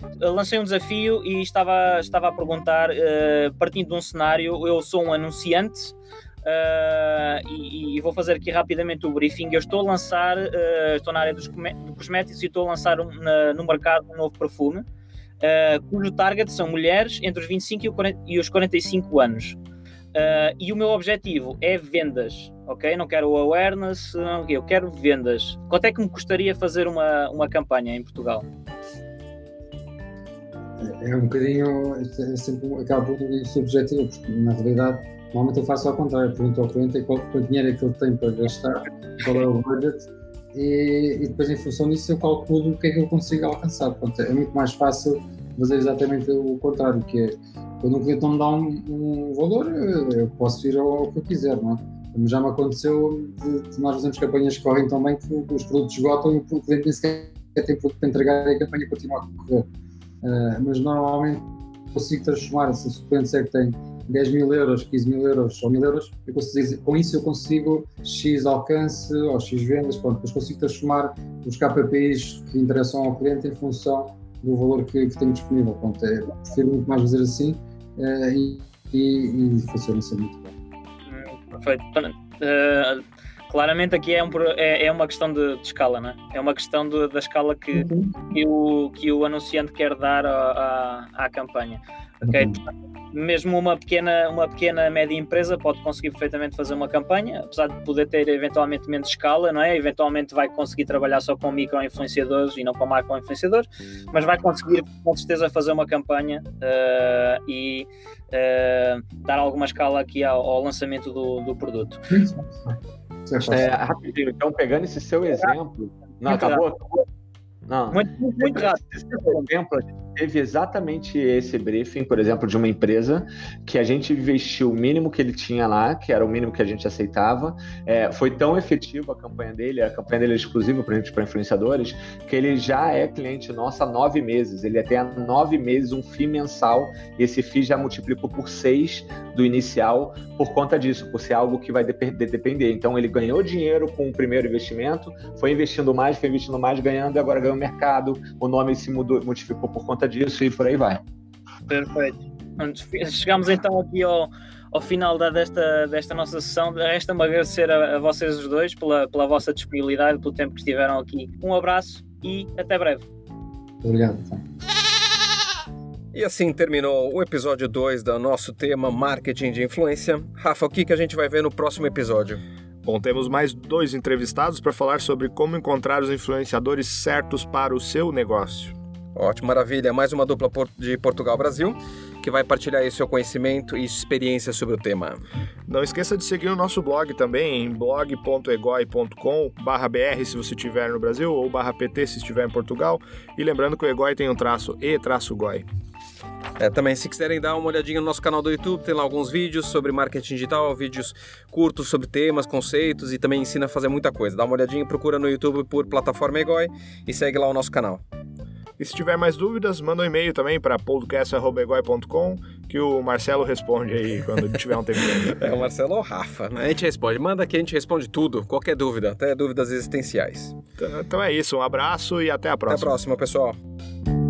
Uh, lancei um desafio e estava, estava a perguntar, uh, partindo de um cenário, eu sou um anunciante. Uh, e, e, vou fazer aqui rapidamente o briefing. Eu estou a lançar, uh, estou na área dos, cosméticos e estou a lançar um, na, no mercado um novo perfume, uh, cujo target são mulheres entre os 25 e, 40, e os 45 anos. e o meu objetivo é vendas, ok? Não quero awareness, não, eu quero vendas. Quanto é que me custaria fazer uma, uma campanha em Portugal?
É um bocadinho, é sempre, acaba por subjetivo, porque na realidade Normalmente eu faço ao contrário, pergunto ao cliente qual, quanto dinheiro é que ele tem para gastar, qual é o budget, e, e, depois em função disso eu calculo o que é que eu consigo alcançar. Portanto, é muito mais fácil fazer exatamente o contrário, que é quando um cliente não me dá um, um valor, eu posso ir ao, ao, que eu quiser, não é? Já me aconteceu de, de nós fazemos campanhas que correm tão bem que os produtos esgotam e o cliente nem sequer tem produto para entregar e a campanha continua a correr. Uh, mas normalmente consigo transformar, se o cliente é que tem 10 mil euros, 15 mil euros ou mil euros, eu consigo, com isso eu consigo X alcance ou X vendas, pronto, depois consigo transformar os KPIs que interessam ao cliente em função do valor que, que tenho disponível. Pronto, é, prefiro muito mais fazer assim é, e, e, e funciona assim muito bem.
Perfeito. Uh, claramente aqui é, um, é, é uma questão de, de, escala, né? é uma questão de, da escala que, uhum. que, o, que o anunciante quer dar à, à, à campanha. Okay? Uhum mesmo uma pequena, uma pequena média empresa pode conseguir perfeitamente fazer uma campanha, apesar de poder ter eventualmente menos escala, não é? Eventualmente vai conseguir trabalhar só com micro-influenciadores e não com macro-influenciadores, mas vai conseguir com certeza fazer uma campanha uh, e uh, dar alguma escala aqui ao, ao lançamento do, do produto.
É, rapidinho, então pegando esse seu exemplo, não, acabou? Não. Muito, muito, rápido. Exemplo, teve exatamente esse briefing, por exemplo, de uma empresa que a gente investiu o mínimo que ele tinha lá, que era o mínimo que a gente aceitava. É, foi tão efetivo a campanha dele, a campanha dele é exclusiva para para influenciadores, que ele já é cliente nosso há nove meses. Ele tem há nove meses um FII mensal e esse FII já multiplicou por seis do inicial por conta disso, por ser algo que vai depender. Então ele ganhou dinheiro com o primeiro investimento, foi investindo mais, foi investindo mais, ganhando, e agora ganhou mercado, o nome se mudou, multiplicou por conta disso e por aí vai.
Perfeito. Chegamos então aqui ao, ao final da, desta, desta nossa sessão. Resta-me agradecer a, a, vocês os dois pela, pela vossa disponibilidade, pelo tempo que estiveram aqui. Um abraço e até breve.
Obrigado.
E assim terminou o episódio 2 do nosso tema Marketing de Influência. Rafa, o que, que a gente vai ver no próximo episódio?
Bom, temos mais dois entrevistados para falar sobre como encontrar os influenciadores certos para o seu negócio.
Ótimo, maravilha. Mais uma dupla de Portugal-Brasil que vai partilhar aí seu conhecimento e experiência sobre o tema.
Não esqueça de seguir o nosso blog também em blog.egoi.com br se você estiver no Brasil ou pt se estiver em Portugal. E lembrando que o Egoi tem um traço e traço goi.
É, também, se quiserem dar uma olhadinha no nosso canal do YouTube, tem lá alguns vídeos sobre marketing digital, vídeos curtos sobre temas, conceitos e também ensina a fazer muita coisa. Dá uma olhadinha, procura no YouTube por plataforma Egoi e segue lá o nosso canal.
E se tiver mais dúvidas, manda um e-mail também para podcast.egoi.com que o Marcelo responde aí quando tiver um tempo.
é, o Marcelo ou o Rafa, né? A gente responde. Manda que a gente responde tudo, qualquer dúvida, até dúvidas existenciais.
Então, então é isso, um abraço e até a próxima.
Até a próxima, pessoal.